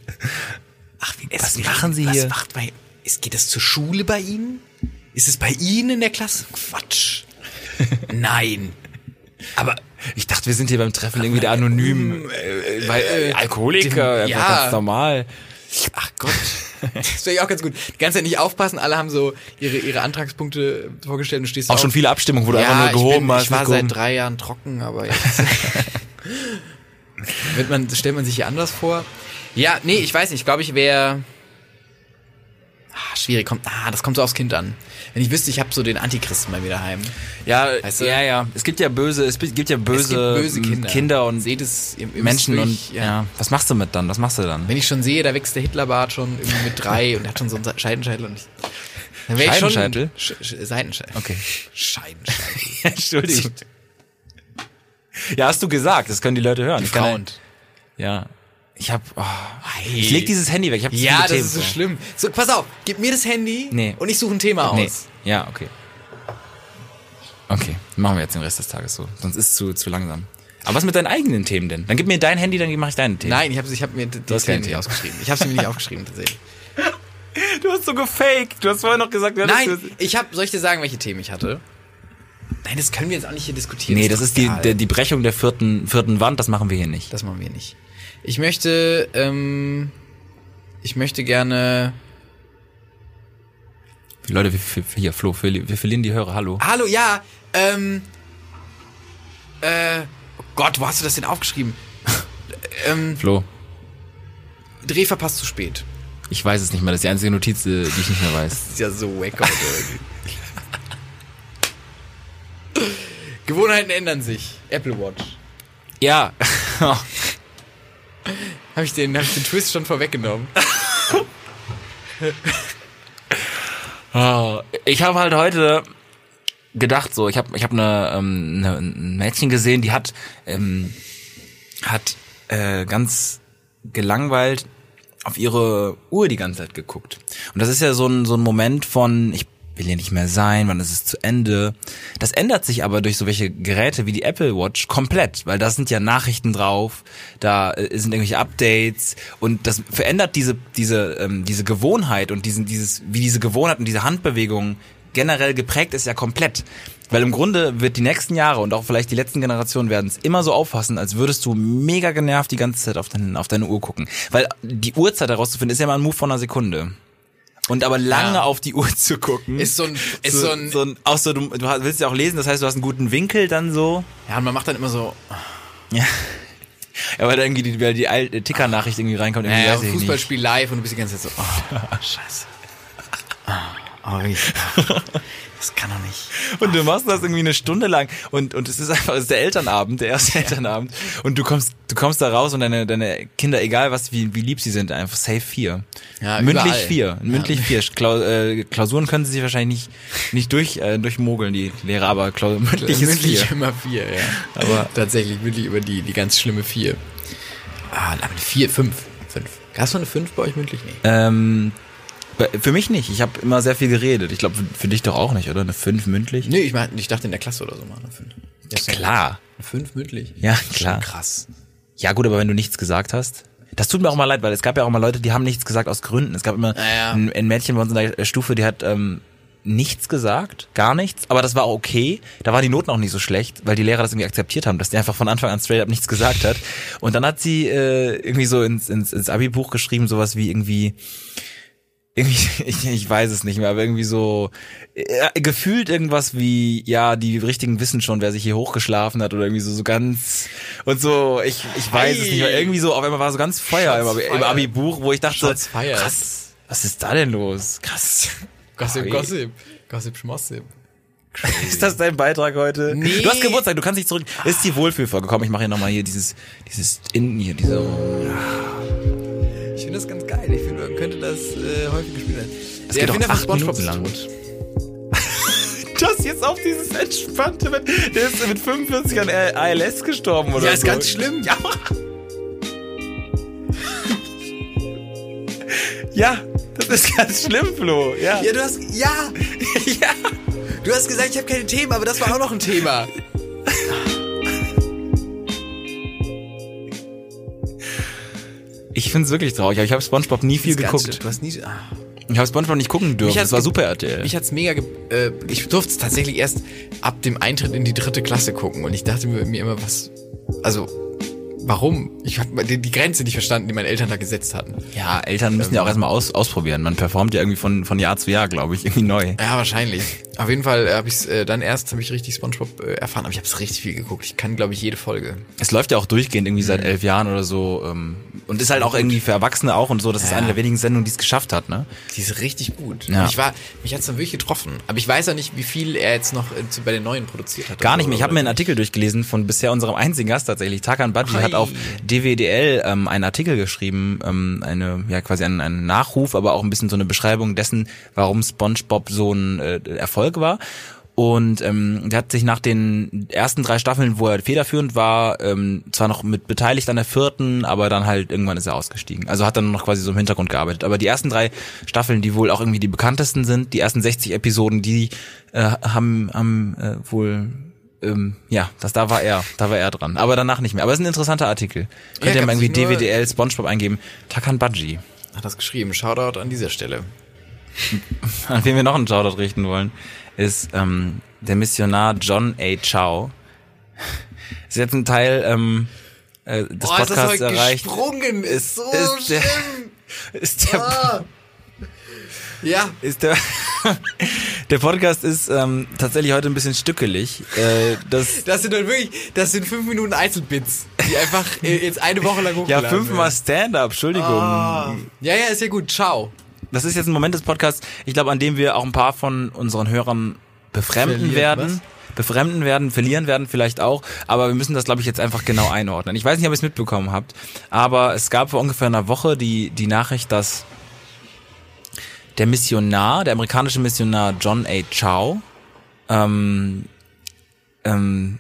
Ach, wie es, Was wie- machen Sie was hier? Macht bei, ist, geht das zur Schule bei Ihnen? Ist es bei Ihnen in der Klasse? Quatsch. Nein. Aber Ich dachte, wir sind hier beim Treffen irgendwie der anonymen, äh, weil, äh, Alkoholiker, dem- ja. ganz normal. Ach Gott. Das finde ich auch ganz gut. Die ganze Zeit nicht aufpassen, alle haben so ihre, ihre Antragspunkte vorgestellt und stehst Auch auf. schon viele Abstimmungen, wo du ja, einfach nur gehoben ich bin, hast. Ich war nicht seit drei Jahren trocken, aber jetzt wird man, stellt man sich hier anders vor. Ja, nee, ich weiß nicht. Ich glaube, ich wäre ah, schwierig. Kommt, ah, das kommt so aufs Kind an. Wenn ich wüsste, ich habe so den Antichristen bei mir daheim. Ja, Weißt du? ja, ja. Es gibt ja böse, es gibt ja böse, gibt böse m, Kinder. und Seht es, Menschen wirklich, und ja. Was machst du mit dann? Was machst du dann? Wenn ich schon sehe, da wächst der Hitlerbart schon irgendwie mit drei und er hat schon so einen Scheidenscheitel und ich, dann wär ich schon- Scheidenscheitel? Sch Sch Seitenscheitel. Okay. Scheidenscheitel. Entschuldigung. Ja, hast du gesagt. Das können die Leute hören. Gefraunt. Ja. Ich hab, oh, ich leg dieses Handy weg. Ich hab Ja, das Themen ist so vor. schlimm. So, pass auf, gib mir das Handy Nee. und ich suche ein Thema Nee. aus. Ja, okay. Okay, machen wir jetzt den Rest des Tages so. Sonst ist es zu, zu langsam. Aber was mit deinen eigenen Themen denn? Dann gib mir dein Handy, dann mache ich deine Themen. Nein, ich habe ich hab mir die kein Themen nicht ausgeschrieben. Ich habe sie mir nicht aufgeschrieben tatsächlich. Du hast so gefaked. Du hast vorher noch gesagt, du Nein, ich habe, soll ich dir sagen, welche Themen ich hatte? Nein, das können wir jetzt auch nicht hier diskutieren. Nee, das doch ist die, die Brechung der vierten, vierten Wand, das machen wir hier nicht. Das machen wir nicht. Ich möchte, ähm, ich möchte gerne. Leute, wir, hier, Flo, wir, wir verlieren die Hörer, hallo. Hallo, ja, ähm, äh, oh Gott, wo hast du das denn aufgeschrieben? ähm, Flo, Dreh verpasst zu spät. ich weiß es nicht mehr, das ist die einzige Notiz, äh, die ich nicht mehr weiß. Das ist ja so wack. Gewohnheiten ändern sich. Apple Watch. Ja. Habe ich, den, hab ich den Twist schon vorweggenommen? Oh, ich habe halt heute gedacht, so, ich habe ich hab eine, ähm, eine, ein Mädchen gesehen, die hat, ähm, hat äh, ganz gelangweilt auf ihre Uhr die ganze Zeit geguckt. Und das ist ja so ein, so ein Moment von, ich will hier nicht mehr sein, wann ist es zu Ende. Das ändert sich aber durch so welche Geräte wie die Apple Watch komplett, weil da sind ja Nachrichten drauf, da äh, sind irgendwelche Updates und das verändert diese diese ähm, diese Gewohnheit und diesen dieses wie diese Gewohnheit und diese Handbewegung generell geprägt ist ja komplett. Weil im Grunde wird die nächsten Jahre und auch vielleicht die letzten Generationen werden es immer so auffassen, als würdest du mega genervt die ganze Zeit auf, dein, auf deine Uhr gucken. Weil die Uhrzeit herauszufinden ist ja mal ein Move von einer Sekunde. Und aber lange Ja. auf die Uhr zu gucken. Ist so ein, ist so, ein, so ein auch so, du, du willst ja auch lesen, das heißt, du hast einen guten Winkel dann so. ja, und man macht dann immer so, Ja. Ja, weil da irgendwie die, weil die alte Ticker-Nachricht irgendwie reinkommt. Irgendwie nicht. Fußballspiel live und du bist die ganze Zeit so, oh, scheiße. Oh, ich, das kann doch nicht. Und du machst das irgendwie eine Stunde lang und und es ist einfach es ist der Elternabend, der erste Elternabend und du kommst du kommst da raus und deine deine Kinder egal was wie wie lieb sie sind einfach safe vier. Ja, mündlich überall. vier, mündlich vier. Klau, äh, Klausuren können sie sich wahrscheinlich nicht nicht durch äh, durchmogeln die Lehrer, aber Klau, mündlich ist mündlich vier. immer vier, ja. Aber- tatsächlich mündlich über die, die ganz schlimme vier. Ah, vier, fünf. Fünf. Gab's noch eine fünf bei euch mündlich? Nee. Ähm, für mich nicht. Ich habe immer sehr viel geredet. Ich glaube, für, dich doch auch nicht, oder? Eine fünf mündlich? Nee, ich, mein, ich dachte in der Klasse oder so mal eine fünf. Ja, ist Klar. Eine fünf mündlich? Ja, klar. Krass. Ja, gut, aber wenn du nichts gesagt hast. Das tut mir auch mal leid, weil es gab ja auch mal Leute, die haben nichts gesagt aus Gründen. Es gab immer Naja. ein, ein Mädchen bei uns in der Stufe, die hat ähm, nichts gesagt, gar nichts, aber das war auch okay. Da waren die Noten auch nicht so schlecht, weil die Lehrer das irgendwie akzeptiert haben, dass die einfach von Anfang an straight up nichts gesagt hat. Und dann hat sie äh, irgendwie so ins, ins, ins Abi-Buch geschrieben, sowas wie irgendwie irgendwie, ich, ich weiß es nicht mehr, aber irgendwie so äh, gefühlt irgendwas wie, ja, die richtigen wissen schon, wer sich hier hochgeschlafen hat oder irgendwie so, so ganz und so, ich, ich weiß es nicht mehr, irgendwie so, auf einmal war so ganz Feuer im, im. Abi-Buch, wo ich dachte, krass, was ist da denn los? Krass. Gossip. Gossip. Gossip, Schmossip. Ist das dein Beitrag heute? Nee. Du hast Geburtstag, du kannst dich zurück. Ist die Wohlfühlfolge. Komm, ich mache hier nochmal hier dieses, dieses innen hier, diese. Ich finde das ganz geil. Ich könnte das äh, häufig gespielt werden. Das Der geht auch Erfinder acht Minuten lang. ist tot. Das jetzt auf dieses entspannte, mit, der ist mit 45 an ALS gestorben oder Ja, ist so. ganz schlimm. Ja. Ja, das ist ganz schlimm, Flo. Ja. Ja, du hast, ja, ja. du hast gesagt, ich habe keine Themen, aber das war auch noch ein Thema. Ich find's wirklich traurig, aber ich habe SpongeBob nie viel geguckt. Du hast nie, ah. Ich habe SpongeBob nicht gucken dürfen. Das war super RTL. Mich hat's mega, ge äh, ich durfte es tatsächlich erst ab dem Eintritt in die dritte Klasse gucken und ich dachte mir, mir immer, was, also, warum? Ich habe die, die Grenze nicht verstanden, die meine Eltern da gesetzt hatten. Ja, Eltern müssen ja auch erstmal aus, ausprobieren. Man performt ja irgendwie von, von Jahr zu Jahr, glaube ich, irgendwie neu. Ja, wahrscheinlich. Auf jeden Fall habe ich äh, dann erst habe ich richtig SpongeBob äh, erfahren, aber ich habe es richtig viel geguckt. Ich kann, glaube ich, jede Folge. Es läuft ja auch durchgehend irgendwie Mhm. seit elf Jahren oder so. Ähm, und ist halt auch irgendwie für Erwachsene auch und so. Das ist Ja. eine der wenigen Sendungen, die es geschafft hat, ne? Die ist richtig gut. Ja. Ich war, mich hat's dann wirklich getroffen. Aber ich weiß ja nicht, wie viel er jetzt noch äh, zu, bei den neuen produziert hat. Gar oder nicht so, mehr. Ich habe mir einen oder Artikel durchgelesen von bisher unserem einzigen Gast tatsächlich. Takan Badji hat auf DWDL ähm, einen Artikel geschrieben, ähm, eine ja quasi einen, einen Nachruf, aber auch ein bisschen so eine Beschreibung dessen, warum SpongeBob so ein äh, Erfolg war. Und ähm, der hat sich nach den ersten drei Staffeln, wo er federführend war, ähm, zwar noch mit beteiligt an der vierten, aber dann halt irgendwann ist er ausgestiegen. Also hat dann noch quasi so im Hintergrund gearbeitet. Aber die ersten drei Staffeln, die wohl auch irgendwie die bekanntesten sind, die ersten 60 Episoden, die äh, haben, haben äh, wohl ähm, ja, das da war er, da war er dran. Aber danach nicht mehr. Aber es ist ein interessanter Artikel. Könnt ihr gab's mal irgendwie DWDL SpongeBob eingeben. Takan Badji. Hat das geschrieben. Shoutout an dieser Stelle. An wen wir noch einen Shoutout richten wollen, ist ähm, der Missionar John A. Chow. Ist jetzt ein Teil ähm, äh, des Boah, ist das Podcasts erreicht. gesprungen. Ist so ist der- schlimm. Ist der, Ah. Ja. ist der, der Podcast ist ähm, tatsächlich heute ein bisschen stückelig. Äh, das, Das sind dann wirklich, das sind fünf Minuten Einzelbits, die einfach äh, jetzt eine Woche lang ja, hochgeladen fünfmal werden. Stand-up, Entschuldigung. Ja, ja, ist ja gut. Ciao. Das ist jetzt ein Moment des Podcasts, ich glaube, an dem wir auch ein paar von unseren Hörern befremden Verlieren, werden. Befremden werden, verlieren werden vielleicht auch, aber wir müssen das, glaube ich, jetzt einfach genau einordnen. Ich weiß nicht, ob ihr es mitbekommen habt, aber es gab vor ungefähr einer Woche die, die Nachricht, dass der Missionar, der amerikanische Missionar John A. Chow, ähm, ähm,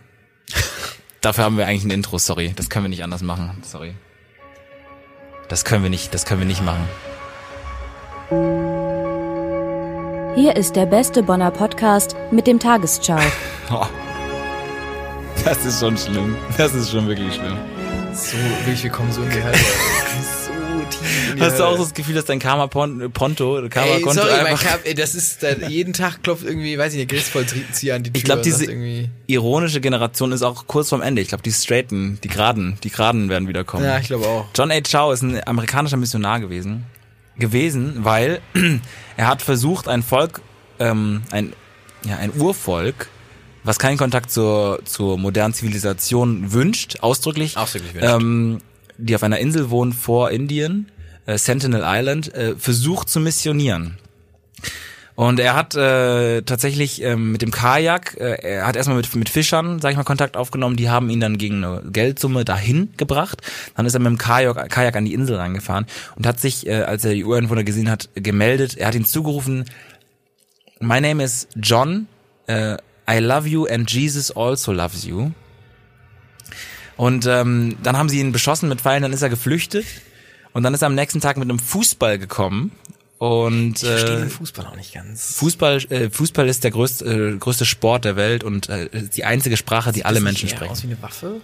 dafür haben wir eigentlich ein Intro, sorry, das können wir nicht anders machen, sorry. Das können wir nicht, das können wir nicht machen. Hier ist der beste Bonner Podcast mit dem Tagesschau. Oh. Das ist schon schlimm. Das ist schon wirklich schlimm. So, wirklich, wir kommen so in die Hölle. so tief in die Hast du auch Hölle. das Gefühl, dass dein Karma-Ponto, Karma-Konto Ey, sorry, mein einfach Kap, ey, das ist, da, jeden Tag klopft irgendwie, weiß ich nicht, der Gerichtsvollzieher an die Tür. Ich glaube, und diese irgendwie, ironische Generation ist auch kurz vorm Ende. Ich glaube, die Straighten, die Geraden, die Geraden werden wieder kommen. ja, ich glaube auch. John A. Chow ist ein amerikanischer Missionar gewesen. Gewesen, weil er hat versucht, ein Volk, ähm, ein, ja, ein Urvolk, was keinen Kontakt zur, zur modernen Zivilisation wünscht, ausdrücklich, Ausdrücklich wünscht. Ähm, die auf einer Insel wohnen vor Indien, äh, Sentinel Island, äh, versucht zu missionieren. Und er hat äh, tatsächlich ähm, mit dem Kajak, äh, er hat erstmal mit, mit Fischern, sag ich mal, Kontakt aufgenommen. Die haben ihn dann gegen eine Geldsumme dahin gebracht. Dann ist er mit dem Kajak, Kajak an die Insel reingefahren und hat sich, äh, als er die Ureinwohner gesehen hat, gemeldet. Er hat ihnen zugerufen, My name is John, äh, I love you and Jesus also loves you. Und ähm, dann haben sie ihn beschossen mit Pfeilen, dann ist er geflüchtet. Und dann ist er am nächsten Tag mit einem Fußball gekommen. Und Ich verstehe äh, den Fußball auch nicht ganz. Fußball, äh, Fußball ist der größte, äh, größte Sport der Welt und äh, die einzige Sprache, die alle Menschen eher aus sprechen. wie eine Waffe?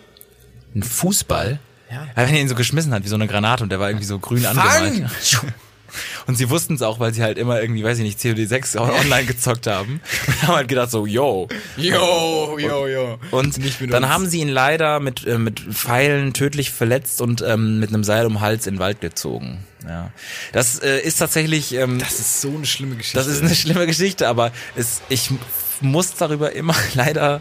Ein Fußball? Ja. Ja, wenn er ihn so geschmissen hat, wie so eine Granate und der war irgendwie so grün angemalt. Und sie wussten es auch, weil sie halt immer irgendwie, weiß ich nicht, COD6 online gezockt haben. Und haben halt gedacht so, yo. Jo, jo, jo. Und dann haben sie ihn leider mit, äh, mit Pfeilen tödlich verletzt und ähm, mit einem Seil um den Hals in den Wald gezogen. Ja. Das äh, ist tatsächlich, ähm, Das ist so eine schlimme Geschichte. das ist eine schlimme Geschichte, aber es, ich muss darüber immer leider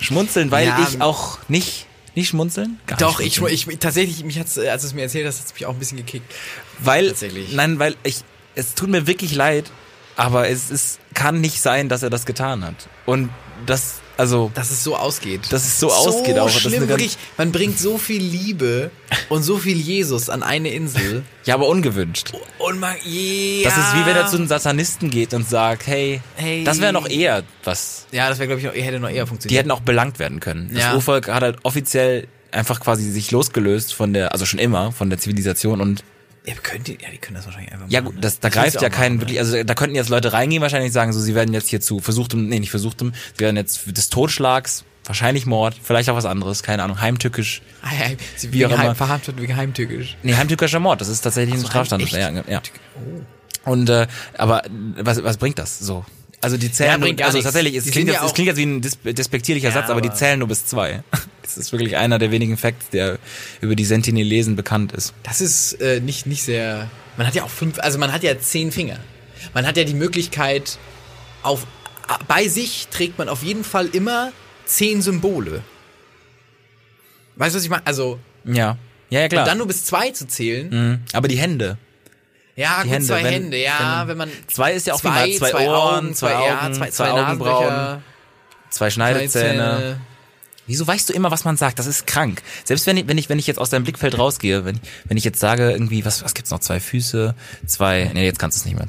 schmunzeln, weil Ja, ich auch nicht, nicht schmunzeln? Gar Doch, nicht ich, schmunzeln. ich, tatsächlich, mich hat's, äh, als du es mir erzählt hast, hat's mich auch ein bisschen gekickt. weil, tatsächlich. nein, weil ich, es tut mir wirklich leid, aber es, es kann nicht sein, dass er das getan hat. Und das, also, Dass es so ausgeht. Dass es so ausgeht auch, schlimm, wirklich. Man bringt so viel Liebe und so viel Jesus an eine Insel. ja, aber ungewünscht. Und man, yeah. Das ist wie wenn er zu einem Satanisten geht und sagt, hey, Hey. das wäre noch eher was. Ja, das wäre, glaube ich, noch, hätte noch eher funktioniert. Die hätten auch belangt werden können. Das Ja. Urvolk hat halt offiziell einfach quasi sich losgelöst von der, also schon immer, von der Zivilisation und ja, könnt ihr, ja, die können das wahrscheinlich einfach ja machen. gut, das, da Ich greift ja auch kein machen, wirklich, also da könnten jetzt Leute reingehen wahrscheinlich und sagen, so sie werden jetzt hier zu versuchtem, nee, nicht versuchtem, sie werden jetzt des Totschlags, wahrscheinlich Mord, vielleicht auch was anderes, keine Ahnung, heimtückisch. Ah, ja, sie Wie wegen auch immer. heim, verhaftet wegen heimtückisch. Nee, heimtückischer Mord, das ist tatsächlich ein so, Strafstand. echt? Ja, ja. Und äh, aber was, was bringt das so? Also die zählen Ja, nur, also nichts. tatsächlich, es Die klingt, jetzt, ja es klingt jetzt wie ein dis despektierlicher Ja, Satz, aber, die aber- zählen nur bis zwei. Das ist wirklich einer der wenigen Facts, der über die Sentinelesen bekannt ist. Das ist äh, nicht, nicht sehr. Man hat ja auch fünf, also man hat ja zehn Finger. Man hat ja die Möglichkeit, auf bei sich trägt man auf jeden Fall immer zehn Symbole. Weißt du, was ich meine? Also, Ja. Ja, ja, klar. und dann nur bis zwei zu zählen. Mhm. Aber die Hände. Ja, Die gut, Hände, zwei wenn- Hände, ja, wenn- man. Zwei ist ja auch zwei, wie mal zwei, Ohren, zwei, Augen, ja, zwei, zwei, Augenbrauen, zwei zwei Schneidezähne. Zähne. Wieso weißt du immer, was man sagt? Das ist krank. Selbst wenn ich, wenn ich, wenn ich jetzt aus deinem Blickfeld rausgehe, wenn, wenn ich jetzt sage, irgendwie, was, was gibt's noch? Zwei Füße, zwei, nee, jetzt kannst du es nicht mehr.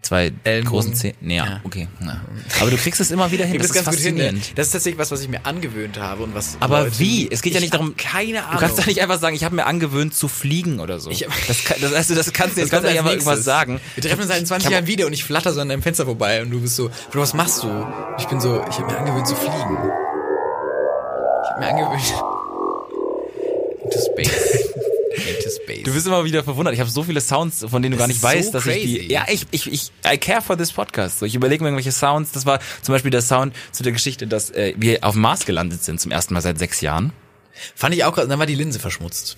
Zwei Ellenbogen. großen Zähne. Nee, ja, Ja. okay. Na. Aber du kriegst es immer wieder hin. Das ist ganz hin. ne? faszinierend. Das ist tatsächlich was, was ich mir angewöhnt habe und was. Aber Leute- wie? Es geht ja Ich nicht darum, keine Ahnung. Du kannst doch nicht einfach sagen, ich habe mir angewöhnt zu fliegen oder so. Ich- das, kann, das, also, das kannst du jetzt als einfach nächstes. irgendwas sagen. Wir treffen uns halt in 20 Ich hab- Jahren wieder und ich flatter so an deinem Fenster vorbei und du bist so, Bro, was machst du? Ich bin so, ich habe mir angewöhnt zu fliegen. Ich habe mir angewöhnt. Into space. Space. Du bist immer wieder verwundert. Ich habe so viele Sounds, von denen du Das gar nicht ist so weißt, dass ich crazy. die. Ja, ich, ich, ich, I care for this podcast. So, ich überlege mir irgendwelche Sounds. Das war zum Beispiel der Sound zu der Geschichte, dass äh, wir auf dem Mars gelandet sind zum ersten Mal seit sechs Jahren. Fand ich auch gerade, dann war die Linse verschmutzt.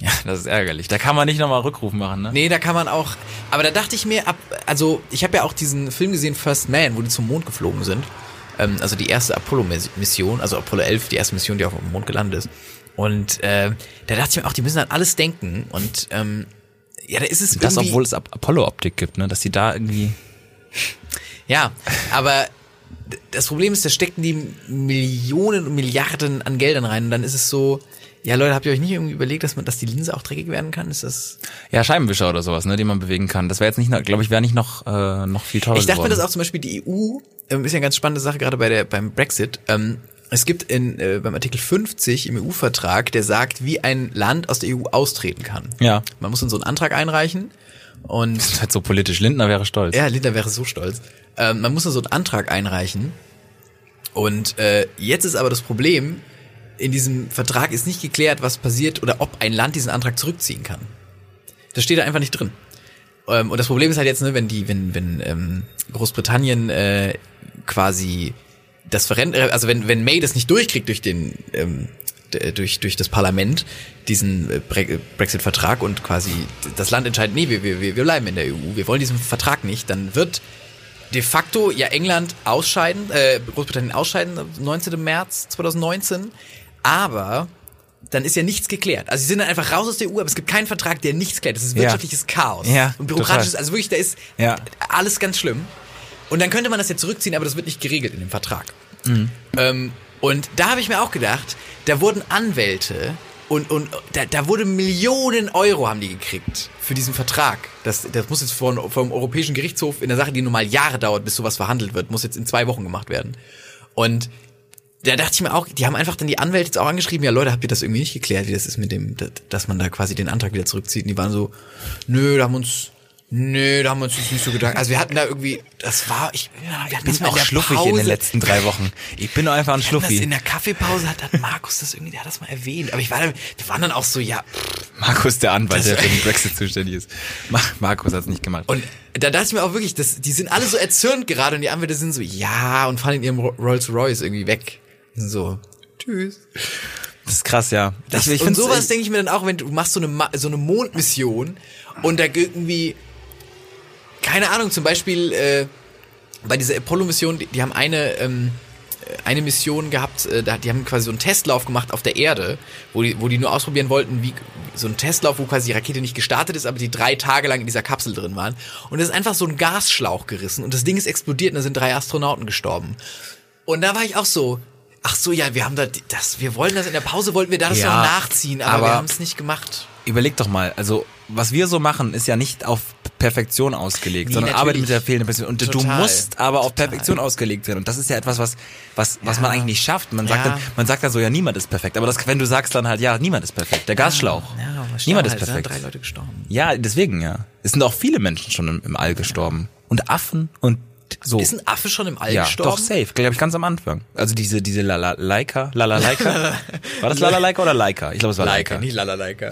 Ja, das ist ärgerlich. Da kann man nicht nochmal Rückruf machen, ne? Nee, da kann man auch, aber da dachte ich mir, ab, also ich habe ja auch diesen Film gesehen, First Man, wo die zum Mond geflogen sind. Ähm, also die erste Apollo-Mission, also Apollo 11, die erste Mission, die auf dem Mond gelandet ist. Und äh, da dachte ich mir auch, die müssen an alles denken. Und ähm, ja, da ist es Das, obwohl es Ap- Apollo-Optik gibt, ne? Dass die da irgendwie. Ja, aber das Problem ist, da stecken die Millionen und Milliarden an Geldern rein und dann ist es so, ja Leute, habt ihr euch nicht irgendwie überlegt, dass man, dass die Linse auch dreckig werden kann? Ist das? Ja, Scheibenwischer oder sowas, ne, die man bewegen kann. Das wäre jetzt nicht, glaube ich, wäre nicht noch, äh, noch viel teurer Ich dachte mir geworden. das auch zum Beispiel die EU, ähm, ist ja eine ganz spannende Sache gerade bei der beim Brexit. Ähm, es gibt in, äh, beim Artikel 50 im EU-Vertrag, der sagt, wie ein Land aus der EU austreten kann. Ja. Man muss dann so einen Antrag einreichen und Das ist halt so politisch. Lindner wäre stolz. Ja, Linda wäre so stolz. Ähm, man muss da so einen Antrag einreichen. Und äh, jetzt ist aber das Problem, in diesem Vertrag ist nicht geklärt, was passiert oder ob ein Land diesen Antrag zurückziehen kann. Das steht da einfach nicht drin. Ähm, und das Problem ist halt jetzt, ne, wenn die, wenn, wenn ähm, Großbritannien äh, quasi das verrennt, äh, also wenn, wenn May das nicht durchkriegt durch den ähm, d- durch, durch das Parlament, diesen äh, Bre Brexit-Vertrag und quasi das Land entscheidet, nee, wir, wir, wir bleiben in der EU, wir wollen diesen Vertrag nicht, dann wird de facto ja England ausscheiden, äh, Großbritannien ausscheiden, am 19. März 2019, aber dann ist ja nichts geklärt. Also sie sind dann einfach raus aus der EU, aber es gibt keinen Vertrag, der nichts klärt. Das ist Ja. wirtschaftliches Chaos. Ja, und bürokratisches, total. also wirklich, da ist Ja. alles ganz schlimm. Und dann könnte man das ja zurückziehen, aber das wird nicht geregelt in dem Vertrag. Mhm. Ähm, und da habe ich mir auch gedacht, da wurden Anwälte und, und da, da wurde Millionen Euro haben die gekriegt für diesen Vertrag. Das, das muss jetzt von, vom Europäischen Gerichtshof in der Sache, die normal Jahre dauert, bis sowas verhandelt wird, muss jetzt in zwei Wochen gemacht werden. Und da dachte ich mir auch, die haben einfach dann die Anwälte jetzt auch angeschrieben, ja Leute, habt ihr das irgendwie nicht geklärt, wie das ist mit dem, dass- man da quasi den Antrag wieder zurückzieht? Und die waren so, nö, da haben uns, nö, da haben wir uns jetzt nicht so gedacht. Also wir hatten da irgendwie, das war, ich, ja, Ich bin auch schluffig Pause, in den letzten drei Wochen. Ich bin einfach ein hatten das in Schluffi. der Kaffeepause hat, hat Markus das irgendwie, der hat das mal erwähnt. Aber ich war da, wir waren dann auch so, ja, Markus, der Anwalt, der für den Brexit zuständig ist. Ma- Markus hat's nicht gemacht. Und da dachte ich mir auch wirklich, das, die sind alle so erzürnt gerade und die Anwälte sind so, ja, und fahren in ihrem Ro- Rolls Royce irgendwie weg. So, tschüss. das ist krass, ja. Das, ich, ich und sowas denke ich mir dann auch, wenn du machst so eine, Ma- so eine Mondmission und da irgendwie, keine Ahnung, zum Beispiel äh, bei dieser Apollo-Mission, die, die haben eine, ähm, eine Mission gehabt, äh, die haben quasi so einen Testlauf gemacht auf der Erde, wo die, wo die nur ausprobieren wollten, wie so ein Testlauf, wo quasi die Rakete nicht gestartet ist, aber die drei Tage lang in dieser Kapsel drin waren. Und da ist einfach so ein Gasschlauch gerissen und das Ding ist explodiert und da sind drei Astronauten gestorben. Und da war ich auch so, ach so, ja, wir haben da das, wir wollen das in der Pause wollten wir da das Ja, noch nachziehen, aber, aber- wir haben es nicht gemacht. Überleg doch mal, also was wir so machen, ist ja nicht auf Perfektion ausgelegt, Nee, sondern arbeitet mit der fehlenden Perfektion. Und du Total. musst aber auf Total. Perfektion ausgelegt sein. Und das ist ja etwas, was, was, was Ja. man eigentlich nicht schafft. Man sagt Ja. dann, man sagt dann so, ja, niemand ist perfekt. Aber das, wenn du sagst dann halt, ja, niemand ist perfekt. Der Gasschlauch. Ja, niemand ist halt, perfekt. drei Leute gestorben. Ja, deswegen, ja. Es sind auch viele Menschen schon im, im All gestorben. Und Affen und so. Ist ein Affe schon im All ja, gestorben? doch, safe. Glaube ich ganz am Anfang. Also diese, diese Lala Laika, Lala Laika. War das Lala Laika oder Laika? Ich glaube, es war Laika. Laika, nicht Lalalaika.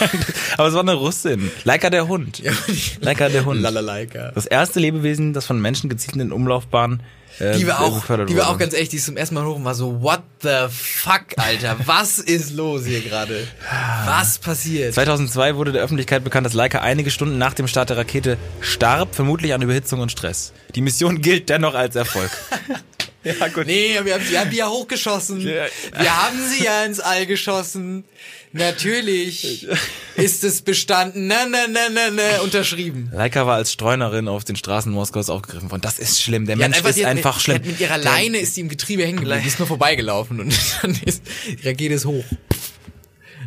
Aber es war eine Russin. Laika der Hund. Laika der Hund. Lalalaika. Das erste Lebewesen, das von Menschen gezielt in den Umlaufbahn äh, Die war auch, die war auch ganz echt, die ist zum ersten Mal hoch und war so, what the fuck, Alter, was ist los hier gerade? Was passiert? 2002 wurde der Öffentlichkeit bekannt, dass Laika einige Stunden nach dem Start der Rakete starb, vermutlich an Überhitzung und Stress. Die Mission gilt dennoch als Erfolg. ja, gut. Nee, wir haben, wir haben die ja hochgeschossen. Wir haben sie ja ins All geschossen. Natürlich ist es bestanden. Na, na, na, na, na, unterschrieben. Laika war als Streunerin auf den Straßen Moskaus aufgegriffen worden. Das ist schlimm. Der hat Mensch ist die hat einfach mit, schlimm. Mit ihrer Der- Leine ist die im Getriebe hängen geblieben. Die ist nur vorbeigelaufen und dann ist, die Rakete ist hoch.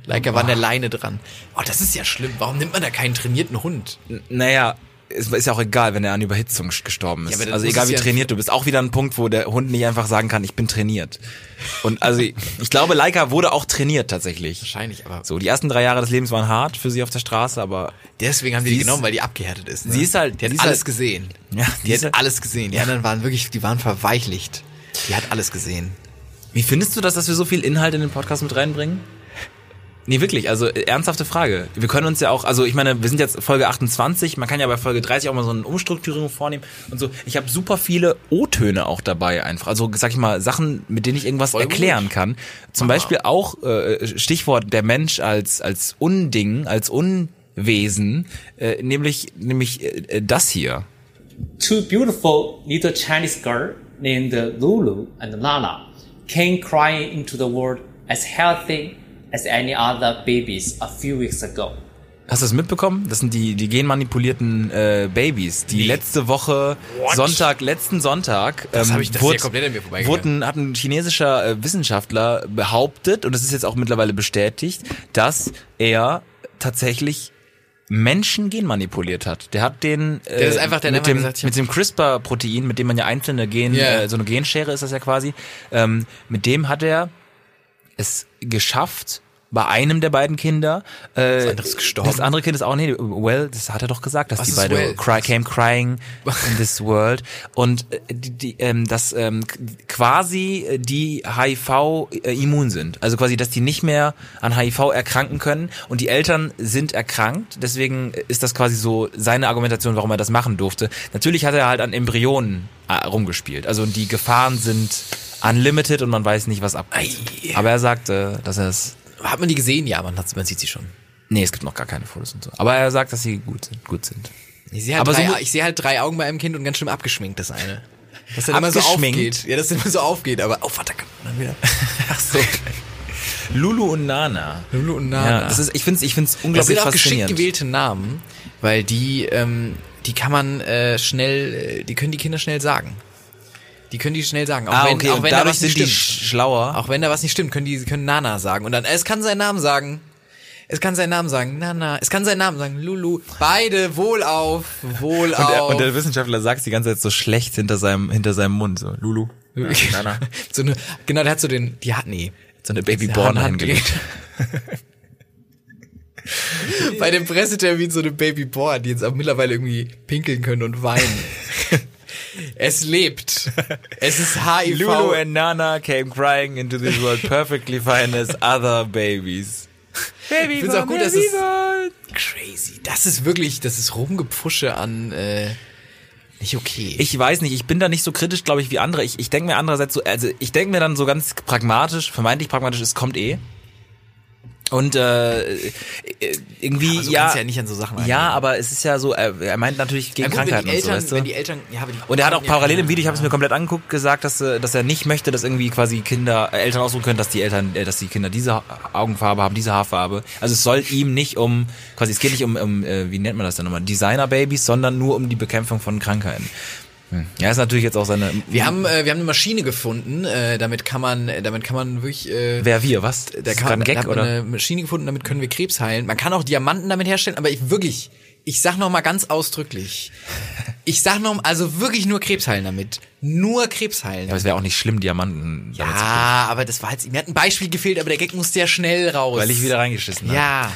Leica war an der Leine dran. Oh, das ist ja schlimm. Warum nimmt man da keinen trainierten Hund? Naja, es ist ja auch egal, wenn er an Überhitzung gestorben Ja, ist. dann also egal wie ja- trainiert du bist. Auch wieder ein Punkt, wo der Hund nicht einfach sagen kann, ich bin trainiert. Und also ich glaube, Laika wurde auch trainiert tatsächlich. Wahrscheinlich, aber So, die ersten drei Jahre des Lebens waren hart für sie auf der Straße, aber deswegen haben Sie die ist- genommen, weil die abgehärtet ist. Ne? sie ist halt- die hat ist alles halt- gesehen. Ja, die die hat ist- alles gesehen. Die anderen waren wirklich, die waren verweichlicht. Die hat alles gesehen. wie findest du das, dass wir so viel Inhalt in den Podcast mit reinbringen? Nee, wirklich, also äh, ernsthafte Frage. Wir können uns ja auch, also ich meine, wir sind jetzt Folge 28, man kann ja bei Folge 30 auch mal so eine Umstrukturierung vornehmen und so. Ich habe super viele O-Töne auch dabei einfach. Also sag ich mal, Sachen, mit denen ich irgendwas Voll gut. erklären kann. Zum Beispiel auch äh, Stichwort der Mensch als, als Unding, als Unwesen, äh, nämlich, nämlich äh, das hier. two beautiful little Chinese girl named Lulu and Lana came crying into the world as healthy as any other babies a few weeks ago. Hast du das mitbekommen? Das sind die, die genmanipulierten äh, Babys, die letzte Woche, Sonntag, letzten Sonntag, Das ähm, hab ich- das ist ja komplett an mir vorbeigegangen. wurden, hat ein chinesischer äh, Wissenschaftler behauptet, und das ist jetzt auch mittlerweile bestätigt, dass er tatsächlich Menschen genmanipuliert hat. Der hat den äh, Der ist einfach- der mit, dem, gesagt, mit dem CRISPR-Protein, mit dem man ja einzelne Gen, Ja. äh, so eine Genschere ist das ja quasi, ähm, mit dem hat er es geschafft, bei einem der beiden Kinder. Äh, das andere ist gestorben. Das andere Kind ist auch, nee, well, das hat er doch gesagt, dass Was die beide well? cry, came crying in this world. Und äh, die, die, ähm, dass ähm, quasi äh, die HIV äh, immun sind. Also quasi, dass die nicht mehr an HIV erkranken können. Und die Eltern sind erkrankt. Deswegen ist das quasi so seine Argumentation, warum er das machen durfte. Natürlich hat er halt an Embryonen äh, rumgespielt. Also die Gefahren sind unlimited und man weiß nicht, was abgeht. Aber er sagte, dass er es Hat man die gesehen? Ja, man, hat, man sieht sie schon. Nee, es gibt noch gar keine Fotos und so. Aber er sagt, dass sie gut sind. Gut sind. Ich sehe halt, Aber drei, so- ich sehe halt drei Augen bei einem Kind und ganz schön abgeschminkt, das eine. Das dann immer so aufgeht. Ja, das immer so aufgeht, aber, oh, warte, kann man dann wieder. Ach so. Lulu und Nana. Lulu und Nana. Ja, das ist, ich finde es ich find's Das unglaublich sind auch geschickt gewählte Namen, weil die, ähm, die kann man äh, schnell, äh, die können die Kinder schnell sagen. Die können die schnell sagen. Auch ah, wenn, okay, auch und wenn da was nicht stimmt. sch- schlauer. Auch wenn da was nicht stimmt, können die können Nana sagen. Und dann, es kann seinen Namen sagen. Es kann seinen Namen sagen. Nana. Es kann seinen Namen sagen. Lulu. Beide wohlauf. Wohlauf. und, der, und der Wissenschaftler sagt die ganze Zeit so schlecht hinter seinem, hinter seinem Mund. So, Lulu. Nana. so eine, genau, der hat so den, die hat, nee. So eine Baby Der Born hat- hingelegt. Bei dem Pressetermin so eine Baby Born, die jetzt auch mittlerweile irgendwie pinkeln können und weinen. es lebt. Es ist HIV. Lulu and Nana came crying into this world perfectly fine as other babies. Baby Ich find's auch gut, dass es- crazy. Das ist wirklich, das ist Rumgepusche an, äh, nicht okay. Ich weiß nicht, ich bin da nicht so kritisch, glaube ich, wie andere. Ich, ich denke mir andererseits so, also ich denke mir dann so ganz pragmatisch, vermeintlich pragmatisch, es kommt eh. Und äh, äh, irgendwie, Aber so ja, ja nicht an so Sachen ja, aber es ist ja so, er, er meint natürlich gegen Ja, gut, Krankheiten Eltern, und so, weißt du? wenn die Eltern, ja, aber die Und er hat auch parallel im Video, ich habe es mir komplett angeguckt, gesagt, dass, äh, dass er nicht möchte, dass irgendwie quasi Kinder, äh, Eltern aussuchen können, dass die Eltern, äh, dass die Kinder diese Augenfarbe haben, diese Haarfarbe. Also es soll ihm nicht um, quasi es geht nicht um, um äh, wie nennt man das denn nochmal, Designer-Babys, sondern nur um die Bekämpfung von Krankheiten. Hm. Ja, ist natürlich jetzt auch seine. Wir haben, äh, wir haben eine Maschine gefunden, äh, damit kann man, äh, damit kann man wirklich, äh, Wer wir, was? da kann man, Gag da oder? eine Maschine gefunden, damit können wir Krebs heilen. Man kann auch Diamanten damit herstellen, aber ich wirklich, ich sag noch mal ganz ausdrücklich, ich sag noch, also wirklich nur Krebs heilen damit, nur Krebs heilen. Ja, aber es wäre auch nicht schlimm, Diamanten. damit zu Ja, aber das war jetzt, mir hat ein Beispiel gefehlt, aber der Gag musste ja schnell raus. Weil ich wieder reingeschissen habe. Ja.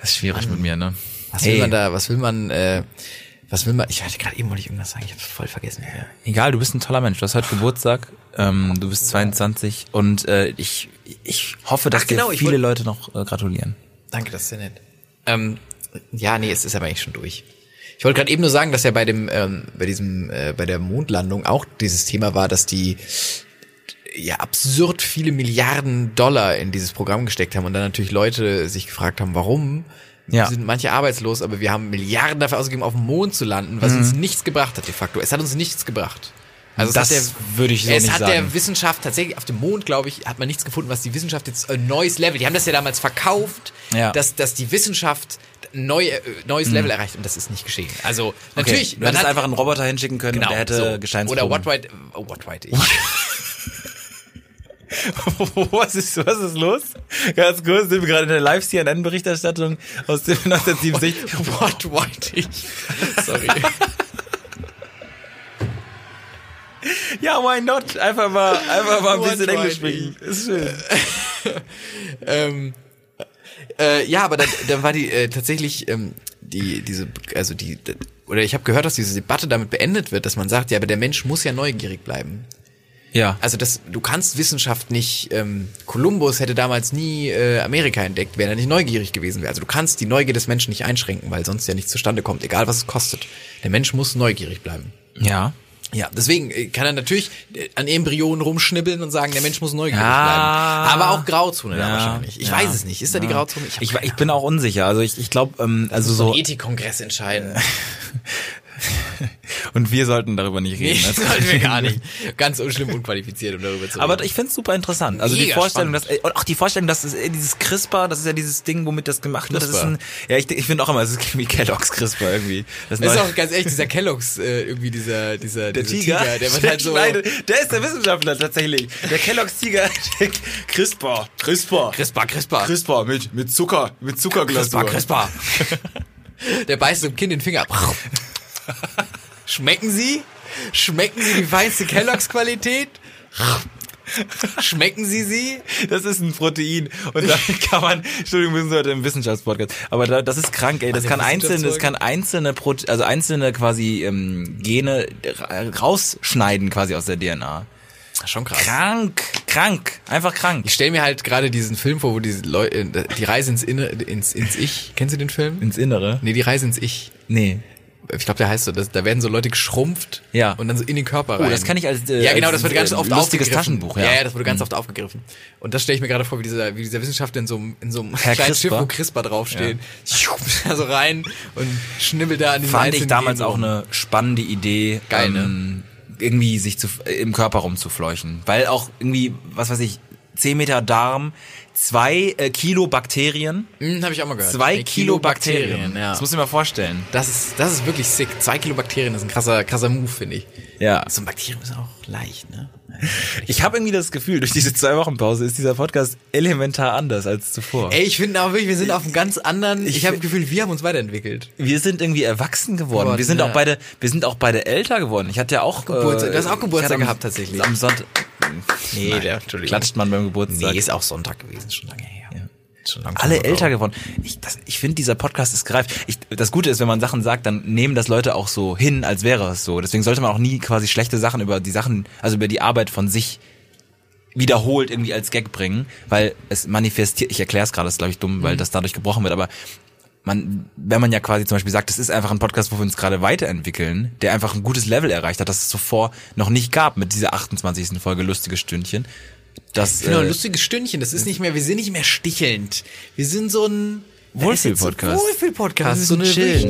Das ist schwierig mit mir, ne? Was will man da, was will man, äh, was will man, ich hatte gerade eben wollte ich irgendwas sagen, ich hab's voll vergessen. Ja. Egal, du bist ein toller Mensch. Du hast heute Geburtstag. Ähm, du bist 22 und äh, ich, ich hoffe, dass Ach, genau, dir viele wollt- Leute noch äh, gratulieren. Danke, das ist sehr nett. Ähm, ja, nee, es ist aber eigentlich schon durch. Ich wollte gerade eben nur sagen, dass ja bei dem, ähm, bei diesem, äh, bei der Mondlandung auch dieses Thema war, dass die ja absurd viele Milliarden Dollar in dieses Programm gesteckt haben und dann natürlich Leute sich gefragt haben, warum Ja. sind manche arbeitslos, aber wir haben Milliarden dafür ausgegeben, auf dem Mond zu landen, was uns nichts gebracht hat de facto. Es hat uns nichts gebracht. Also es Das hat der, würde ich so es nicht hat sagen. der Wissenschaft tatsächlich auf dem Mond, glaube ich, hat man nichts gefunden, was die Wissenschaft jetzt ein neues Level. Die haben das ja damals verkauft, Ja. dass dass die Wissenschaft ein neu, äh, neues Level erreicht und das ist nicht geschehen. Also natürlich, okay. du hättest einfach einen Roboter hinschicken können genau, und der hätte so. Gesteinsproben. oder What White, oh, What White. Ich, was ist was ist los? Ganz kurz, sind wir gerade in der Live CNN Berichterstattung aus dem 1967. What White. Ich, sorry. ja, why not? Einfach mal einfach mal ein What bisschen Englisch sprechen. Ist schön. ähm, äh, ja, aber dann, dann war die äh, tatsächlich ähm, die diese also die oder ich habe gehört, dass diese Debatte damit beendet wird, dass man sagt, ja, aber der Mensch muss ja neugierig bleiben. Ja. Also das, du kannst Wissenschaft nicht. Ähm, Kolumbus hätte damals nie äh, Amerika entdeckt, wenn er nicht neugierig gewesen wäre. Also du kannst die Neugier des Menschen nicht einschränken, weil sonst ja nichts zustande kommt, egal was es kostet. Der Mensch muss neugierig bleiben. ja. Ja, deswegen äh, kann er natürlich äh, an Embryonen rumschnibbeln und sagen, der Mensch muss neugierig Ja. bleiben. Aber auch Grauzone da Ja, wahrscheinlich. Ich ja. weiß es nicht. Ist da die Grauzone? Ich, keine ich bin auch unsicher. Also ich, ich glaube, ähm, also so Ethikkongress entscheiden. und wir sollten darüber nicht Nee, reden. das ne? sollten wir gar nicht. Ganz unschlimm unqualifiziert, um darüber zu reden. Aber ich find's super interessant. Also die Mega Vorstellung, spannend. dass äh, und auch die Vorstellung, dass es, äh, dieses CRISPR, das ist ja dieses Ding, womit das gemacht wird. Das ist CRISPR. ein, ja, ich, ich finde auch immer, es ist wie Kellogg's CRISPR irgendwie. Das das ist auch ganz ehrlich, dieser Kellogg's, äh, irgendwie dieser, dieser, der dieser Tiger, der wird halt so. schneidet, der ist der Wissenschaftler tatsächlich. Der Kellogg's Tiger, CRISPR, CRISPR, CRISPR, CRISPR. CRISPR mit mit Zucker, mit Zuckerglasur. CRISPR, CRISPR. Der beißt so dem Kind den Finger ab. Schmecken Sie? Schmecken Sie die feinste Kellogg's Qualität? Schmecken Sie sie? Das ist ein Protein und damit kann man, Entschuldigung, wir sind heute im Wissenschaftspodcast, aber da, das ist krank, ey. Das kann einzelne, das kann einzelne, Prote also einzelne quasi ähm, Gene ra- rausschneiden quasi aus der DNA. Schon krass. Krank, krank, einfach krank. Ich stelle mir halt gerade diesen Film vor, wo diese Leute, die Reise ins Inne, ins, ins Ich. Kennst du den Film? Ins Innere? Nee, die Reise ins Ich. Nee. Ich glaube, der heißt so. Das, da werden so Leute geschrumpft Ja. und dann so in den Körper rein. Oh, das kann ich als, äh, ja genau, das wurde ganz äh, oft lustiges aufgegriffen. Taschenbuch, ja. ja. ja, das wurde ganz oft aufgegriffen. Und das stelle ich mir gerade vor, wie dieser, wie dieser Wissenschaftler in so einem, in so einem Herr kleinen CRISPR? Schiff, wo CRISPR draufsteht, da so rein und schnibbelt da an diesen Fand ich damals Genen auch eine spannende Idee, Geil, ne? ähm, irgendwie sich zu, äh, im Körper rumzufleuchen. Weil auch irgendwie, was weiß ich, 10 Meter Darm, zwei äh, Kilo Bakterien. Hm, habe ich auch mal gehört. Zwei Nee, Kilo Bakterien. ja. Das muss ich mir mal vorstellen. Das ist, das ist wirklich sick. Zwei Kilo Bakterien ist ein krasser, krasser Move, finde ich. Ja. So ein Bakterium ist auch leicht, ne? Ich habe irgendwie das Gefühl, durch diese zwei Wochen Pause ist dieser Podcast elementar anders als zuvor. Ey, ich finde auch wirklich, wir sind auf einem ganz anderen, ich, Ich habe das Gefühl, wir haben uns weiterentwickelt. wir sind irgendwie erwachsen geworden. Geworden, wir sind ja. auch beide, wir sind auch beide älter geworden. Ich hatte ja auch Geburtstag- äh, du hast auch Geburtstag am- gehabt, tatsächlich. Am Sonntag. Nee, Nein, der- Entschuldigung. klatscht man beim Geburtstag. Nee, ist auch Sonntag gewesen, schon lange her. Schon lange alle älter auch. geworden. Ich, das- ich finde, dieser Podcast ist gereift. Ich, das Gute ist, wenn man Sachen sagt, dann nehmen das Leute auch so hin, als wäre es so. Deswegen sollte man auch nie quasi schlechte Sachen über die Sachen, also über die Arbeit von sich wiederholt irgendwie als Gag bringen, weil es manifestiert, ich erkläre es gerade, das ist glaube ich dumm, Mhm. weil das dadurch gebrochen wird, aber man, wenn man ja quasi zum Beispiel sagt, das ist einfach ein Podcast, wo wir uns gerade weiterentwickeln, der einfach ein gutes Level erreicht hat, das es zuvor noch nicht gab mit dieser 28. Folge Lustige Stündchen. Das, Genau, äh, lustiges Stündchen. Das ist nicht mehr, wir sind nicht mehr stichelnd. Wir sind so ein Wohlfühl-Podcast. Wohlfühl-Podcast. So eine chillen.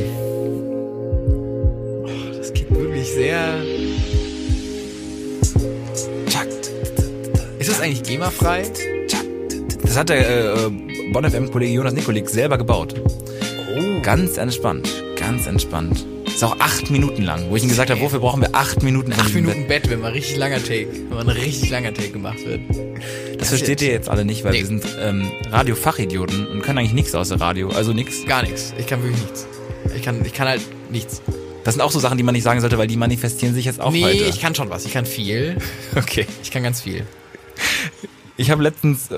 wirklich- Das geht wirklich sehr. Ist das eigentlich GEMA-frei? Das hat der äh, Bonn FM-Kollege Jonas Nikolik selber gebaut. Oh. Ganz entspannt, ganz entspannt. Ist auch acht Minuten lang, wo ich ihm gesagt habe, wofür brauchen wir acht Minuten von Acht Minuten Bett, wenn mal richtig langer Take, wenn mal ein richtig langer Take gemacht wird. Bett? Das versteht ihr jetzt alle nicht, weil Nee. wir sind ähm, Radio-Fachidioten und können eigentlich nichts außer Radio, also nichts. Gar nichts. Ich kann wirklich nichts. Ich kann, ich kann halt nichts. Das sind auch so Sachen, die man nicht sagen sollte, weil die manifestieren sich jetzt auch nee, heute. ich kann schon was. Ich kann viel. okay. Ich kann ganz viel. Ich habe letztens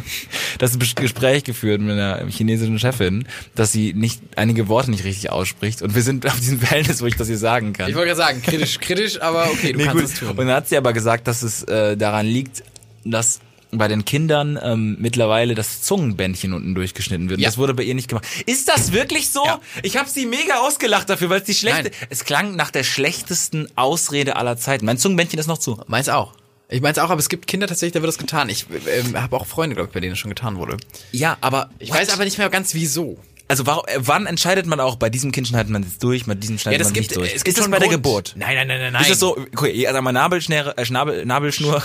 das Gespräch geführt mit einer chinesischen Chefin, dass sie nicht einige Worte nicht richtig ausspricht und wir sind auf diesem Verhältnis, wo ich das hier sagen kann. Ich wollte gerade sagen, kritisch, kritisch, aber okay, du Nee, kannst gut. es tun. Und dann hat sie aber gesagt, dass es äh, daran liegt, dass bei den Kindern ähm, mittlerweile das Zungenbändchen unten durchgeschnitten wird. Und Ja. Das wurde bei ihr nicht gemacht. Ist das wirklich so? Ja. Ich habe sie mega ausgelacht dafür, weil es die schlechte. Nein. Es klang nach der schlechtesten Ausrede aller Zeiten. Mein Zungenbändchen ist noch zu. Meins auch. Ich meins auch, aber es gibt Kinder tatsächlich, da wird das getan. Ich ähm, habe auch Freunde, glaube ich, bei denen es schon getan wurde. Ja, aber Ich weiß aber nicht mehr ganz wieso. Also warum, wann entscheidet man auch, bei diesem Kind schneidet man jetzt durch, bei diesem schneidet das man gibt- nicht durch? es gibt ist das schon bei der Grund. Geburt? Nein, nein, nein, nein, nein. Ist das so, okay, also mal Nabelschnäre, äh, Schnabel, Nabelschnur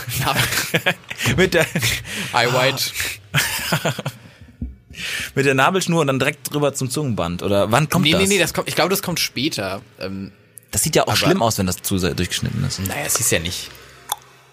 mit der Eye white. mit der Nabelschnur und dann direkt drüber zum Zungenband oder wann kommt Nee, das? nee, nee, das kommt, ich glaube, das kommt später. Ähm, das sieht ja auch schlimm aus, wenn das zu sehr durchgeschnitten ist. naja, es ist ja nicht.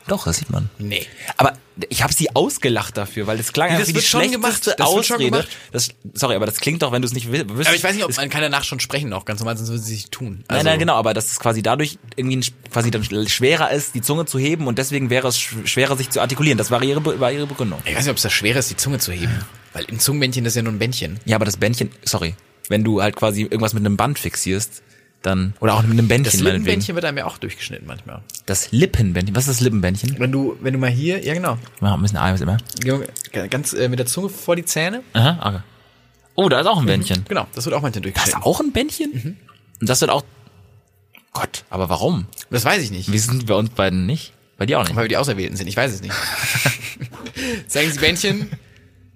Doch, das sieht man. Nee. Aber ich habe sie ausgelacht dafür, weil das klang Nee, einfach das wie die schlechteste gemacht, das wird schon Ausrede. gemacht. Das, sorry, aber das klingt doch, wenn du es nicht wüsstest. Aber ich weiß nicht, ob man kann danach schon sprechen noch, ganz normal, sonst würde sie sich tun. Nein, Also- nein, genau, aber dass es quasi dadurch irgendwie quasi dann schwerer ist, die Zunge zu heben und deswegen wäre es sch- schwerer, sich zu artikulieren. Das war ihre, war ihre Begründung. Ich weiß nicht, ob es da schwer ist, die Zunge zu heben. Weil ein Zungenbändchen ist ja nur ein Bändchen. Ja, aber das Bändchen, sorry, wenn du halt quasi irgendwas mit einem Band fixierst, dann, oder auch mit einem Bändchen, Das meinetwegen. Lippenbändchen wird einem ja auch durchgeschnitten manchmal. Das Lippenbändchen, was ist das Lippenbändchen? Wenn du, wenn du mal hier, ja genau, Wir haben ein bisschen Eiweiß immer. ganz äh, mit der Zunge vor die Zähne. Aha, okay. Oh, da ist auch ein Bändchen. Genau, das wird auch manchmal Da ist durchgeschnitten. auch ein Bändchen? Und das wird auch, Gott, aber warum? Das weiß ich nicht. Wir sind bei uns beiden nicht. Bei dir auch nicht. Weil wir die Auserwählten sind, ich weiß es nicht. zeigen Sie Bändchen.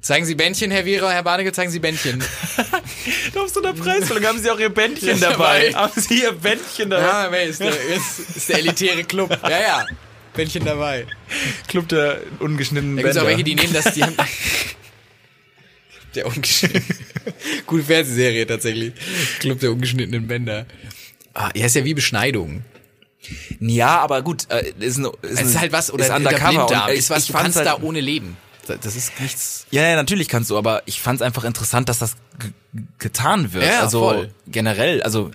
Zeigen Sie Bändchen, Herr Wierer, Herr Barnecke, zeigen Sie Bändchen. Auf so einer Preisstellung haben sie auch ihr Bändchen dabei. Haben sie ihr Bändchen Ja, wer ist der, ist, ist der elitäre Club. Ja, ja. Bändchen dabei. Club der ungeschnittenen Da gibt es auch welche, die nehmen das, die haben... Der ungeschnittene. Gute Fernsehserie tatsächlich. Club der ungeschnittenen Bänder. Ah, ja, ist ja wie Beschneidung. Ja, aber gut, äh, ist, ein, ist, Es ein- ist halt was, oder ist der undercover. Und ist was, ich du kannst halt, da ohne leben. Das ist nichts... Ja, ja, natürlich kannst du, aber ich fand's einfach interessant, dass das getan wird. Ja, also voll. generell, also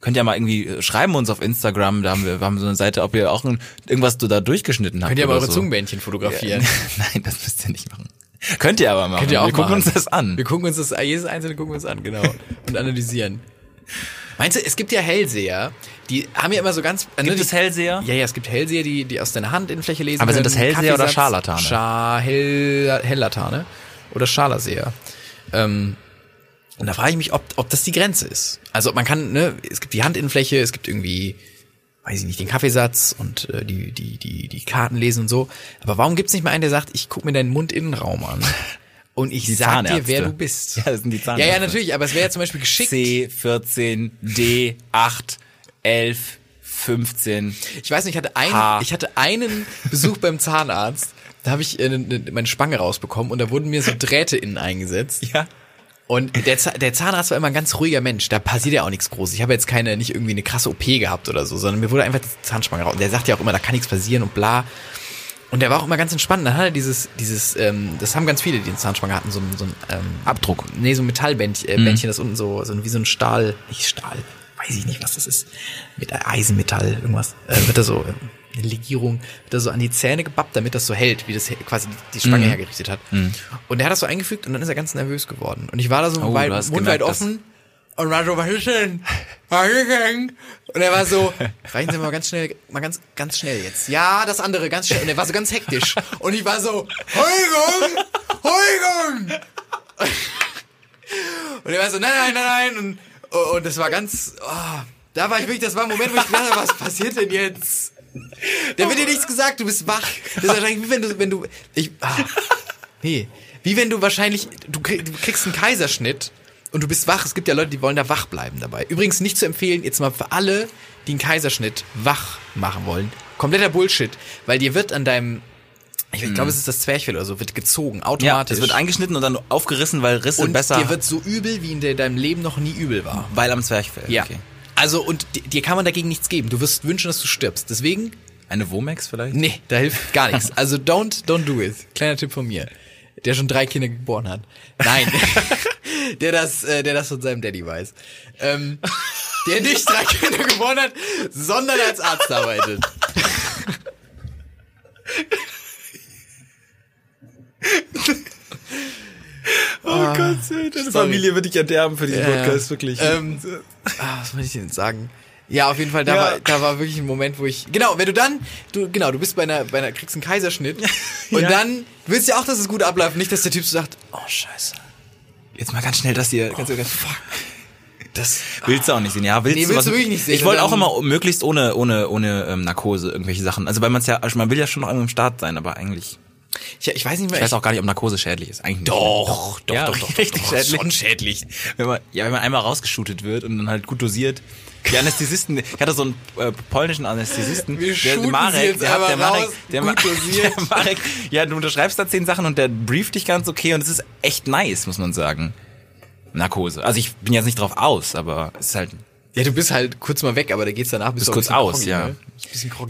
könnt ja mal irgendwie äh, schreiben uns auf Instagram, da haben wir, wir haben so eine Seite, ob ihr auch ein, irgendwas du da durchgeschnitten habt. Könnt ihr aber eure so. Zungenbändchen fotografieren. Nein, das müsst ihr nicht machen. Könnt ihr aber machen. Könnt ihr auch wir gucken machen. uns das an. Wir gucken uns das, jedes einzelne gucken wir uns an, genau. Und analysieren. Meinst du, es gibt ja Hellseher, die haben ja immer so ganz... ne, Gibt die, es Hellseher? Ja, ja, es gibt Hellseher, die, die aus deiner Hand in Fläche lesen Aber sind können. das Hellseher oder Scharlatane? Schar, Hell, Helllatane. Oder Scharlaseher. Ähm, und da frage ich mich, ob, ob das die Grenze ist. Also man kann, ne, es gibt die Handinnenfläche, es gibt irgendwie, weiß ich nicht, den Kaffeesatz und äh, die, die, die, die Karten lesen und so. Aber warum gibt's nicht mal einen, der sagt, ich guck mir deinen Mundinnenraum an und ich Die sag dir, wer du bist. Ja, das sind die Ja, Zahnärzte. ja, natürlich, aber es wäre ja zum Beispiel geschickt. C, 14, D, 8, 11, 15. Ich weiß nicht, ich hatte einen, Ha. ich hatte einen Besuch beim Zahnarzt. da habe ich äh, ne, ne, meine Spange rausbekommen und da wurden mir so Drähte innen eingesetzt. Ja. Und der, der Zahnarzt war immer ein ganz ruhiger Mensch. Da passiert ja auch nichts Großes. Ich habe jetzt keine, nicht irgendwie eine krasse OP gehabt oder so, sondern mir wurde einfach die Zahnspange raus. Und der sagt ja auch immer, da kann nichts passieren und bla. Und der war auch immer ganz entspannt. Dann hat er dieses, dieses, ähm, das haben ganz viele, die eine Zahnspange hatten, so, ein- so ein ähm, Abdruck. Nee, so ein Metallbändchen, äh, Bändchen, das unten so, so wie so ein Stahl, nicht Stahl, weiß ich nicht, was das ist. Mit Eisenmetall, irgendwas. Äh, wird da so, äh, eine Legierung, wird da so an die Zähne gebappt, damit das so hält, wie das quasi die Spange hergerichtet hat. Und der hat das so eingefügt und dann ist er ganz nervös geworden. Und ich war da so Oh, weit, du hast Mund und war so, was ist denn? Was ist denn? Und er war so, reichen Sie mal ganz schnell, mal ganz, ganz schnell jetzt. Ja, das andere, ganz schnell. Und er war so ganz hektisch. Und ich war so, Heugung! Heugung! Und er war so, nein, nein, nein, nein. Und, und das war ganz, oh, da war ich wirklich, das war ein Moment, wo ich gedacht habe, was passiert denn jetzt? Da wird dir nichts gesagt, du bist wach. Das ist wahrscheinlich wie wenn du, wenn du, ich, ah, nee. Wie wenn du wahrscheinlich, du kriegst einen Kaiserschnitt und du bist wach. Es gibt ja Leute, die wollen da wach bleiben dabei. Übrigens nicht zu empfehlen, jetzt mal für alle, die einen Kaiserschnitt wach machen wollen. Kompletter Bullshit. Weil dir wird an deinem, ich glaube, es ist das Zwerchfell oder so, wird gezogen, Ja, automatisch. es wird eingeschnitten und dann aufgerissen, weil Risse und besser, dir wird so übel, wie in de- deinem Leben noch nie übel war. weil am Zwerchfell. Ja. Okay. Also, und di- dir kann man dagegen nichts geben. Du wirst wünschen, dass du stirbst. Deswegen, Eine Womex vielleicht? nee, da hilft gar nichts. Also, don't, don't do it. Kleiner Tipp von mir. Der schon drei Kinder geboren hat. Nein. der das, äh, der das von seinem Daddy weiß. Ähm, der nicht drei Kinder geboren hat, sondern als Arzt arbeitet. Oh Gott, deine Familie wird dich erderben für diesen Ja. Podcast, wirklich. Ähm, ah, was wollte ich denn sagen? Ja, auf jeden Fall, da, Ja. war, da war wirklich ein Moment, wo ich. Genau, wenn du dann, du, genau, du bist bei einer, bei einer, kriegst einen Kaiserschnitt und Ja. dann willst du ja auch, dass es gut abläuft, nicht, dass der Typ so sagt, oh scheiße. Jetzt mal ganz schnell das hier. Ganz, ganz, fuck. Das, Willst du auch nicht sehen, ja? Willst Nee, du, willst was- du wirklich nicht sehen. Ich wollte Und auch immer möglichst ohne, ohne, ohne ähm, Narkose irgendwelche Sachen. Also weil man es ja, also man will ja schon noch irgendwo im Start sein, aber eigentlich. Ich, ich weiß nicht mehr. Ich weiß auch gar nicht, ob Narkose schädlich ist. Eigentlich nicht. Doch, doch, ja, doch, doch, doch, richtig doch, schädlich. schon schädlich. Wenn man, ja, wenn man einmal rausgeschootet wird und dann halt gut dosiert. Die Anästhesisten, ich hatte so einen äh, polnischen Anästhesisten, Wir sie jetzt der, aber der Marek, raus, der, Ma- dosiert. der Marek, ja, du unterschreibst da zehn Sachen und der brieft dich ganz okay und es ist echt nice, muss man sagen. Narkose. Also ich bin jetzt nicht drauf aus, aber es ist halt Ja, du bist halt kurz mal weg, aber da geht's danach bist Ist du kurz aus, groggy, ja. ne?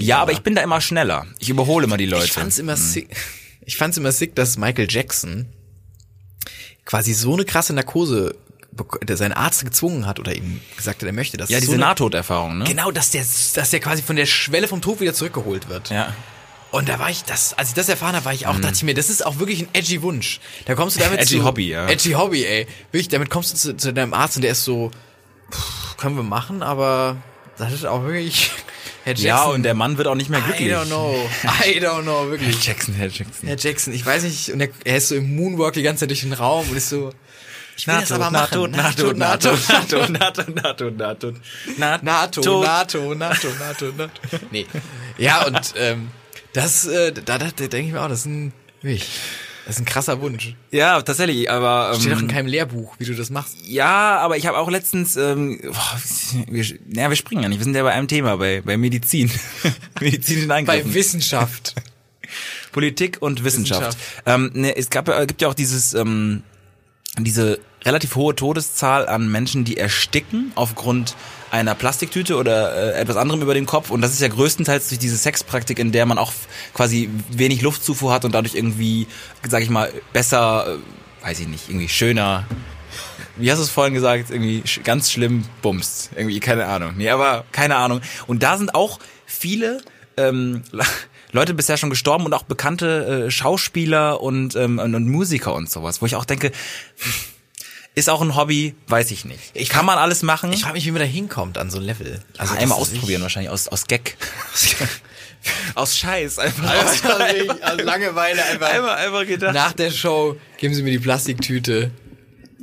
Ja, aber ich bin da immer schneller. Ich überhole immer die Leute. Ich fand's immer sick. Ich fand's immer sick, dass Michael Jackson quasi so eine krasse Narkose, der sein Arzt gezwungen hat oder ihm gesagt hat, er möchte das. ja, so diese eine, Nahtoderfahrung, ne? Genau, dass der, dass der quasi von der Schwelle vom Tod wieder zurückgeholt wird. Ja. Und da war ich, das, als ich das erfahren habe, war ich auch, dachte ich mir, das ist auch wirklich ein edgy Wunsch. Da kommst du damit Mhm. Edgy zu, Hobby, ja. Edgy Hobby, ey. Wirklich, damit kommst du zu, zu deinem Arzt und der ist so, pff, können wir machen, aber das ist auch wirklich, Herr Jackson. Ja, und der Mann wird auch nicht mehr glücklich. I don't know. I don't know, wirklich. Jackson, Herr Jackson. Herr Jackson, ich weiß nicht, und er, er ist so im Moonwalk die ganze Zeit durch den Raum und ist so, ich will das aber machen. NATO, NATO, NATO, NATO, NATO, NATO, NATO, NATO, NATO, NATO, NATO. Nee. Ja, und ähm, das, äh, da, da, da denke ich mir auch, das ist ein, wirklich, das ist ein krasser Wunsch. Ja, tatsächlich, aber Steht doch in ähm, keinem Lehrbuch, wie du das machst. ja, aber ich habe auch letztens, ähm, boah, wir, ja, wir springen ja nicht, wir sind ja bei einem Thema, bei, bei Medizin, medizinischen Bei Eingriffen, Wissenschaft. Politik und Wissenschaft. Wissenschaft. Ähm, ne, es gab, gibt ja auch dieses, ähm, diese relativ hohe Todeszahl an Menschen, die ersticken aufgrund einer Plastiktüte oder äh, etwas anderem über den Kopf. Und das ist ja größtenteils durch diese Sexpraktik, in der man auch quasi wenig Luftzufuhr hat und dadurch irgendwie, sag ich mal, besser, äh, weiß ich nicht, irgendwie schöner. Wie hast du es vorhin gesagt? Irgendwie ganz schlimm bumst. Irgendwie, keine Ahnung. Nee, aber keine Ahnung. Und da sind auch viele ähm, Leute bisher schon gestorben und auch bekannte äh, Schauspieler und, ähm, und Musiker und sowas, wo ich auch denke, ist auch ein Hobby, weiß ich nicht. Ich Kann man alles machen? Ich frage mich, wie man da hinkommt an so ein Level. also einmal ausprobieren wahrscheinlich, aus, aus Gag. aus Scheiß einfach. Einfach, aus, wirklich aus Langeweile einfach. einmal, einmal gedacht. Nach der Show geben sie mir die Plastiktüte.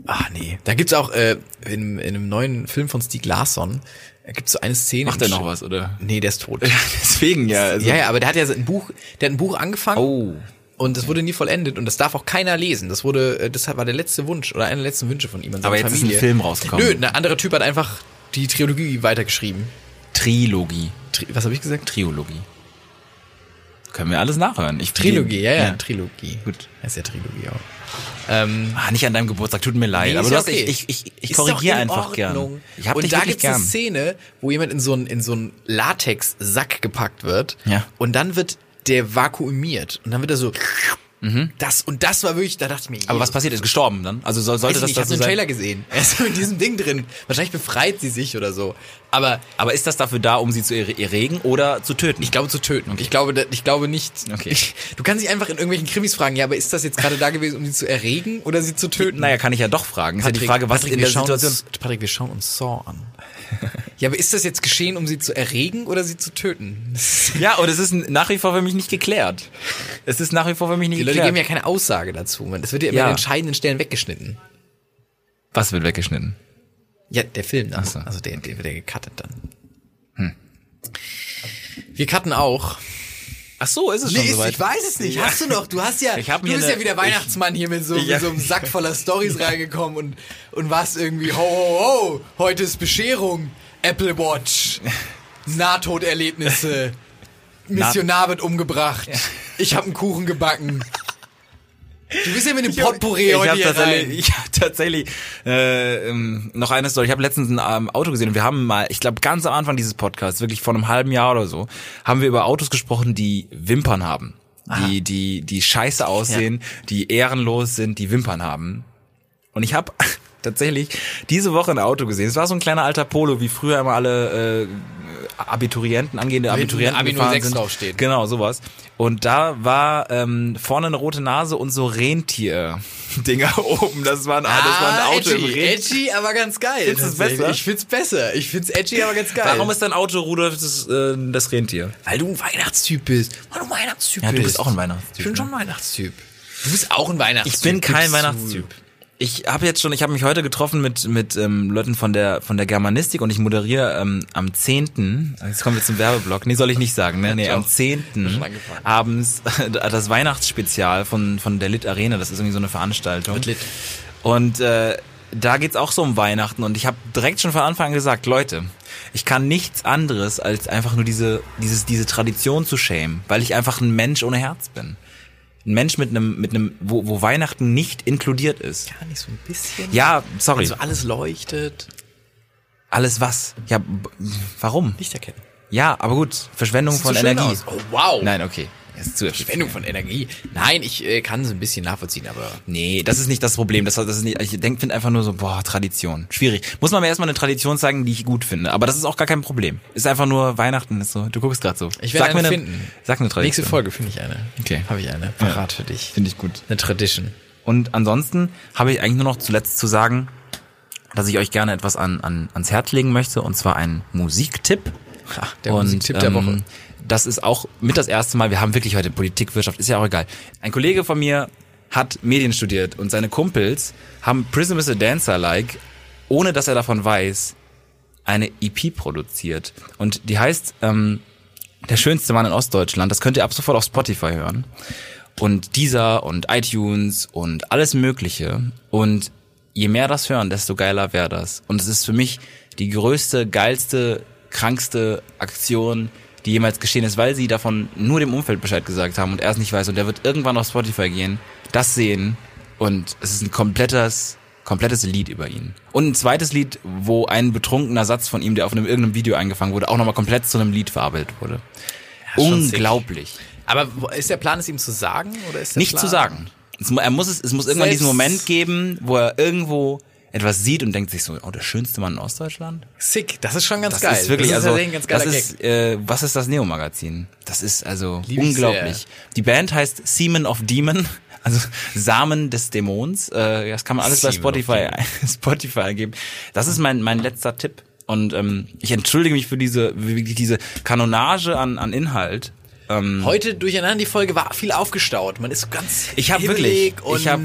Ach nee. Da gibt's auch äh, in, in einem neuen Film von Stieg Larsson äh, gibt's so eine Szene. Macht er noch was, oder? Nee, der ist tot. Deswegen ja. Also, ja, ja, aber der hat ja ein Buch, der hat ein Buch angefangen. Oh. Und das wurde nie vollendet und das darf auch keiner lesen. Das wurde, äh, das war der letzte Wunsch oder einer der letzten Wünsche von ihm. Aber jetzt ist ein Familie. Film rausgekommen. Nö, ein anderer Typ hat einfach die Trilogie weitergeschrieben. Trilogie. Tri was habe ich gesagt? Triologie. Können wir alles nachhören. Ich, Trilogie, ja, ja, ja. Trilogie. Gut. Das ist ja Trilogie auch. Ähm, Ah, nicht an deinem Geburtstag, tut mir leid. Nee, aber du hast, okay. ich, ich, ich, ich korrigiere in einfach gern. Ordnung. Ich hab und dich da wirklich gibt's eine gern. Szene, wo jemand in so einen in so einen Latex-Sack gepackt wird. Ja. Und dann wird der vakuumiert. Und dann wird er so. Das und das war wirklich, da dachte ich mir. Mhm. Aber was passiert? Ist gestorben dann? Also soll, sollte Weiß ich das nicht, ich dazu habe sein? einen Trailer gesehen. Er ist so in diesem Ding drin. Wahrscheinlich befreit sie sich oder so. Aber Aber ist das dafür da, um sie zu erre- erregen oder zu töten? ich glaube zu töten. Ich glaube, ich glaube nicht. Okay. Ich, du kannst dich einfach in irgendwelchen Krimis fragen. Ja, aber ist das jetzt gerade da gewesen, um sie zu erregen oder sie zu töten? naja, kann ich ja doch fragen. Ist ja die Frage, was Patrick, in der Situation... Uns, Patrick, wir schauen uns Saw an. ja, aber ist das jetzt geschehen, um sie zu erregen oder sie zu töten? Ja, und es ist nach wie vor für mich nicht geklärt. Es ist nach wie vor für mich nicht Die Leute geklärt. geben ja keine Aussage dazu. Man. Es wird ja immer Ja. an entscheidenden Stellen weggeschnitten. Was wird weggeschnitten? Ja, der Film dann. so. Also der, der wird ja gecuttet dann. Wir cutten auch. Ach so, ist es Nee, ist, ich weiß es nicht. Hast du noch? Du hast ja, Ich du bist ja wieder Weihnachtsmann hier mit so, Ich- mit so einem Sack voller Stories reingekommen und, und warst irgendwie, ho, ho, ho, heute ist Bescherung, Apple Watch, Nahtoderlebnisse, Missionar wird umgebracht, ich habe einen Kuchen gebacken. Du bist ja mit dem Potpourri ich heute habe hier tatsächlich, rein. ich hab tatsächlich äh, ähm, noch eine Story. Ich habe letztens ein ähm, Auto gesehen und wir haben mal, ich glaube ganz am Anfang dieses Podcasts, wirklich vor einem halben Jahr oder so, haben wir über Autos gesprochen, die Wimpern haben. Die, die, die scheiße aussehen, die ehrenlos sind, die Wimpern haben. Und ich habe tatsächlich diese Woche ein Auto gesehen. Es war so ein kleiner alter Polo, wie früher immer alle äh, Abiturienten, angehende hinten Abiturienten Abi gefahren 06 sind. draufsteht. Genau, sowas. Und da war ähm, vorne eine rote Nase und so Rentier-Dinger oben. Das war ein, das war ein Auto im Ah, edgy, Rentier. edgy, aber ganz geil. Findest es besser? Ich find's besser. Ich find's edgy, aber ganz geil. Warum ist dein Auto, Rudolf, das, äh, das Rentier? Weil du ein Weihnachtstyp bist. Weil du ein Weihnachtstyp Ja, du bist. bist auch ein Weihnachtstyp, Ich bin ne? schon ein Weihnachtstyp. Du bist auch ein Weihnachtstyp. Ich bin kein gibst du. Ich habe jetzt schon, ich habe mich heute getroffen mit mit ähm, Leuten von der von der Germanistik und ich moderiere ähm, am 10. Jetzt kommen wir zum Werbeblock. Nee, soll ich nicht sagen, ne? Nee, am 10. schon angefangen. abends das Weihnachtsspezial von von der Lit Arena, das ist irgendwie so eine Veranstaltung. Mit Lit. Und äh, da geht's auch so um Weihnachten und ich habe direkt schon von Anfang an gesagt, Leute, ich kann nichts anderes als einfach nur diese dieses diese Tradition zu schämen, weil ich einfach ein Mensch ohne Herz bin. Ein Mensch mit einem mit einem wo, wo Weihnachten nicht inkludiert ist. Kann nicht so ein bisschen. Ja, sorry. Also alles leuchtet. Alles was? Ja, warum? Nicht erkennen. Ja, aber gut, Verschwendung von Energie. aus. Oh, wow. Nein, okay. Ist zu Verschwendung von Energie. Nein, ich äh, kann es ein bisschen nachvollziehen, aber Nee, das ist nicht das Problem. Das, das ist nicht, ich denk, finde einfach nur so, boah, Tradition. Schwierig. Muss man mir erstmal eine Tradition zeigen, die ich gut finde. Aber das ist auch gar kein Problem. Ist einfach nur Weihnachten, ist so. Du guckst gerade so. ich werde mir eine eine, finden. Sag eine Tradition. Nächste Folge finde ich eine. Okay. Habe ich eine. Parat für dich. Finde ich gut. Eine Tradition. Und ansonsten habe ich eigentlich nur noch zuletzt zu sagen, dass ich euch gerne etwas an, an, ans Herz legen möchte, und zwar einen Musiktipp. Ach, der Musiktipp der Woche. Das ist auch mit das erste Mal, wir haben wirklich heute Politik, Wirtschaft, ist ja auch egal. Ein Kollege von mir hat Medien studiert und seine Kumpels haben Prism is a Dancer like, ohne dass er davon weiß, eine EP produziert. Und die heißt ähm, Der schönste Mann in Ostdeutschland. Das könnt ihr ab sofort auf Spotify hören. Und dieser und iTunes und alles Mögliche. Und je mehr das hören, desto geiler wäre das. Und es ist für mich die größte, geilste, krankste Aktion, die jemals geschehen ist, weil sie davon nur dem Umfeld Bescheid gesagt haben und er es nicht weiß. Und der wird irgendwann auf Spotify gehen, das sehen und es ist ein komplettes, komplettes Lied über ihn. Und ein zweites Lied, wo ein betrunkener Satz von ihm, der auf einem irgendeinem Video eingefangen wurde, auch nochmal komplett zu einem Lied verarbeitet wurde. sick. Unglaublich. Aber ist der Plan, es ihm zu sagen? Oder ist der Nicht Plan? zu sagen. Es, er muss es, es muss irgendwann Selbst- diesen Moment geben, wo er irgendwo etwas sieht und denkt sich so, oh, der schönste Mann in Ostdeutschland? Sick, das ist schon ganz Das geil. ist wirklich, das ist also, ganz geiler das Gag. ist, äh, was ist das Neo-Magazin? Das ist also Lieb ich unglaublich. sehr. Die Band heißt Semen of Demon, also Samen des Dämons. Äh, das kann man alles Semen bei Spotify, Spotify eingeben. Das ist mein, mein letzter Tipp. Und ähm, ich entschuldige mich für diese, wirklich diese Kanonage an, an Inhalt. Ähm, Heute durcheinander die Folge war viel aufgestaut. Man ist so ganz Ich hab hibbelig wirklich- und ich hab-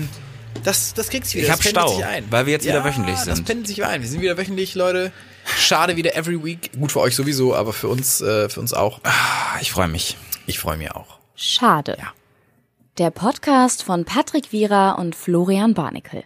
das, das kriegst du wieder. Ich das hab pendelt Stau, sich ein. weil wir jetzt wieder ja, wöchentlich Das sind. pendelt sich ein. Wir sind wieder wöchentlich, Leute. Schade wieder every week. Gut für euch sowieso, aber für uns, äh, für uns auch. Ah, ich freue mich. Ich freue mich auch. Schade. Der Podcast von Patrick Wierer und Florian Barnikel.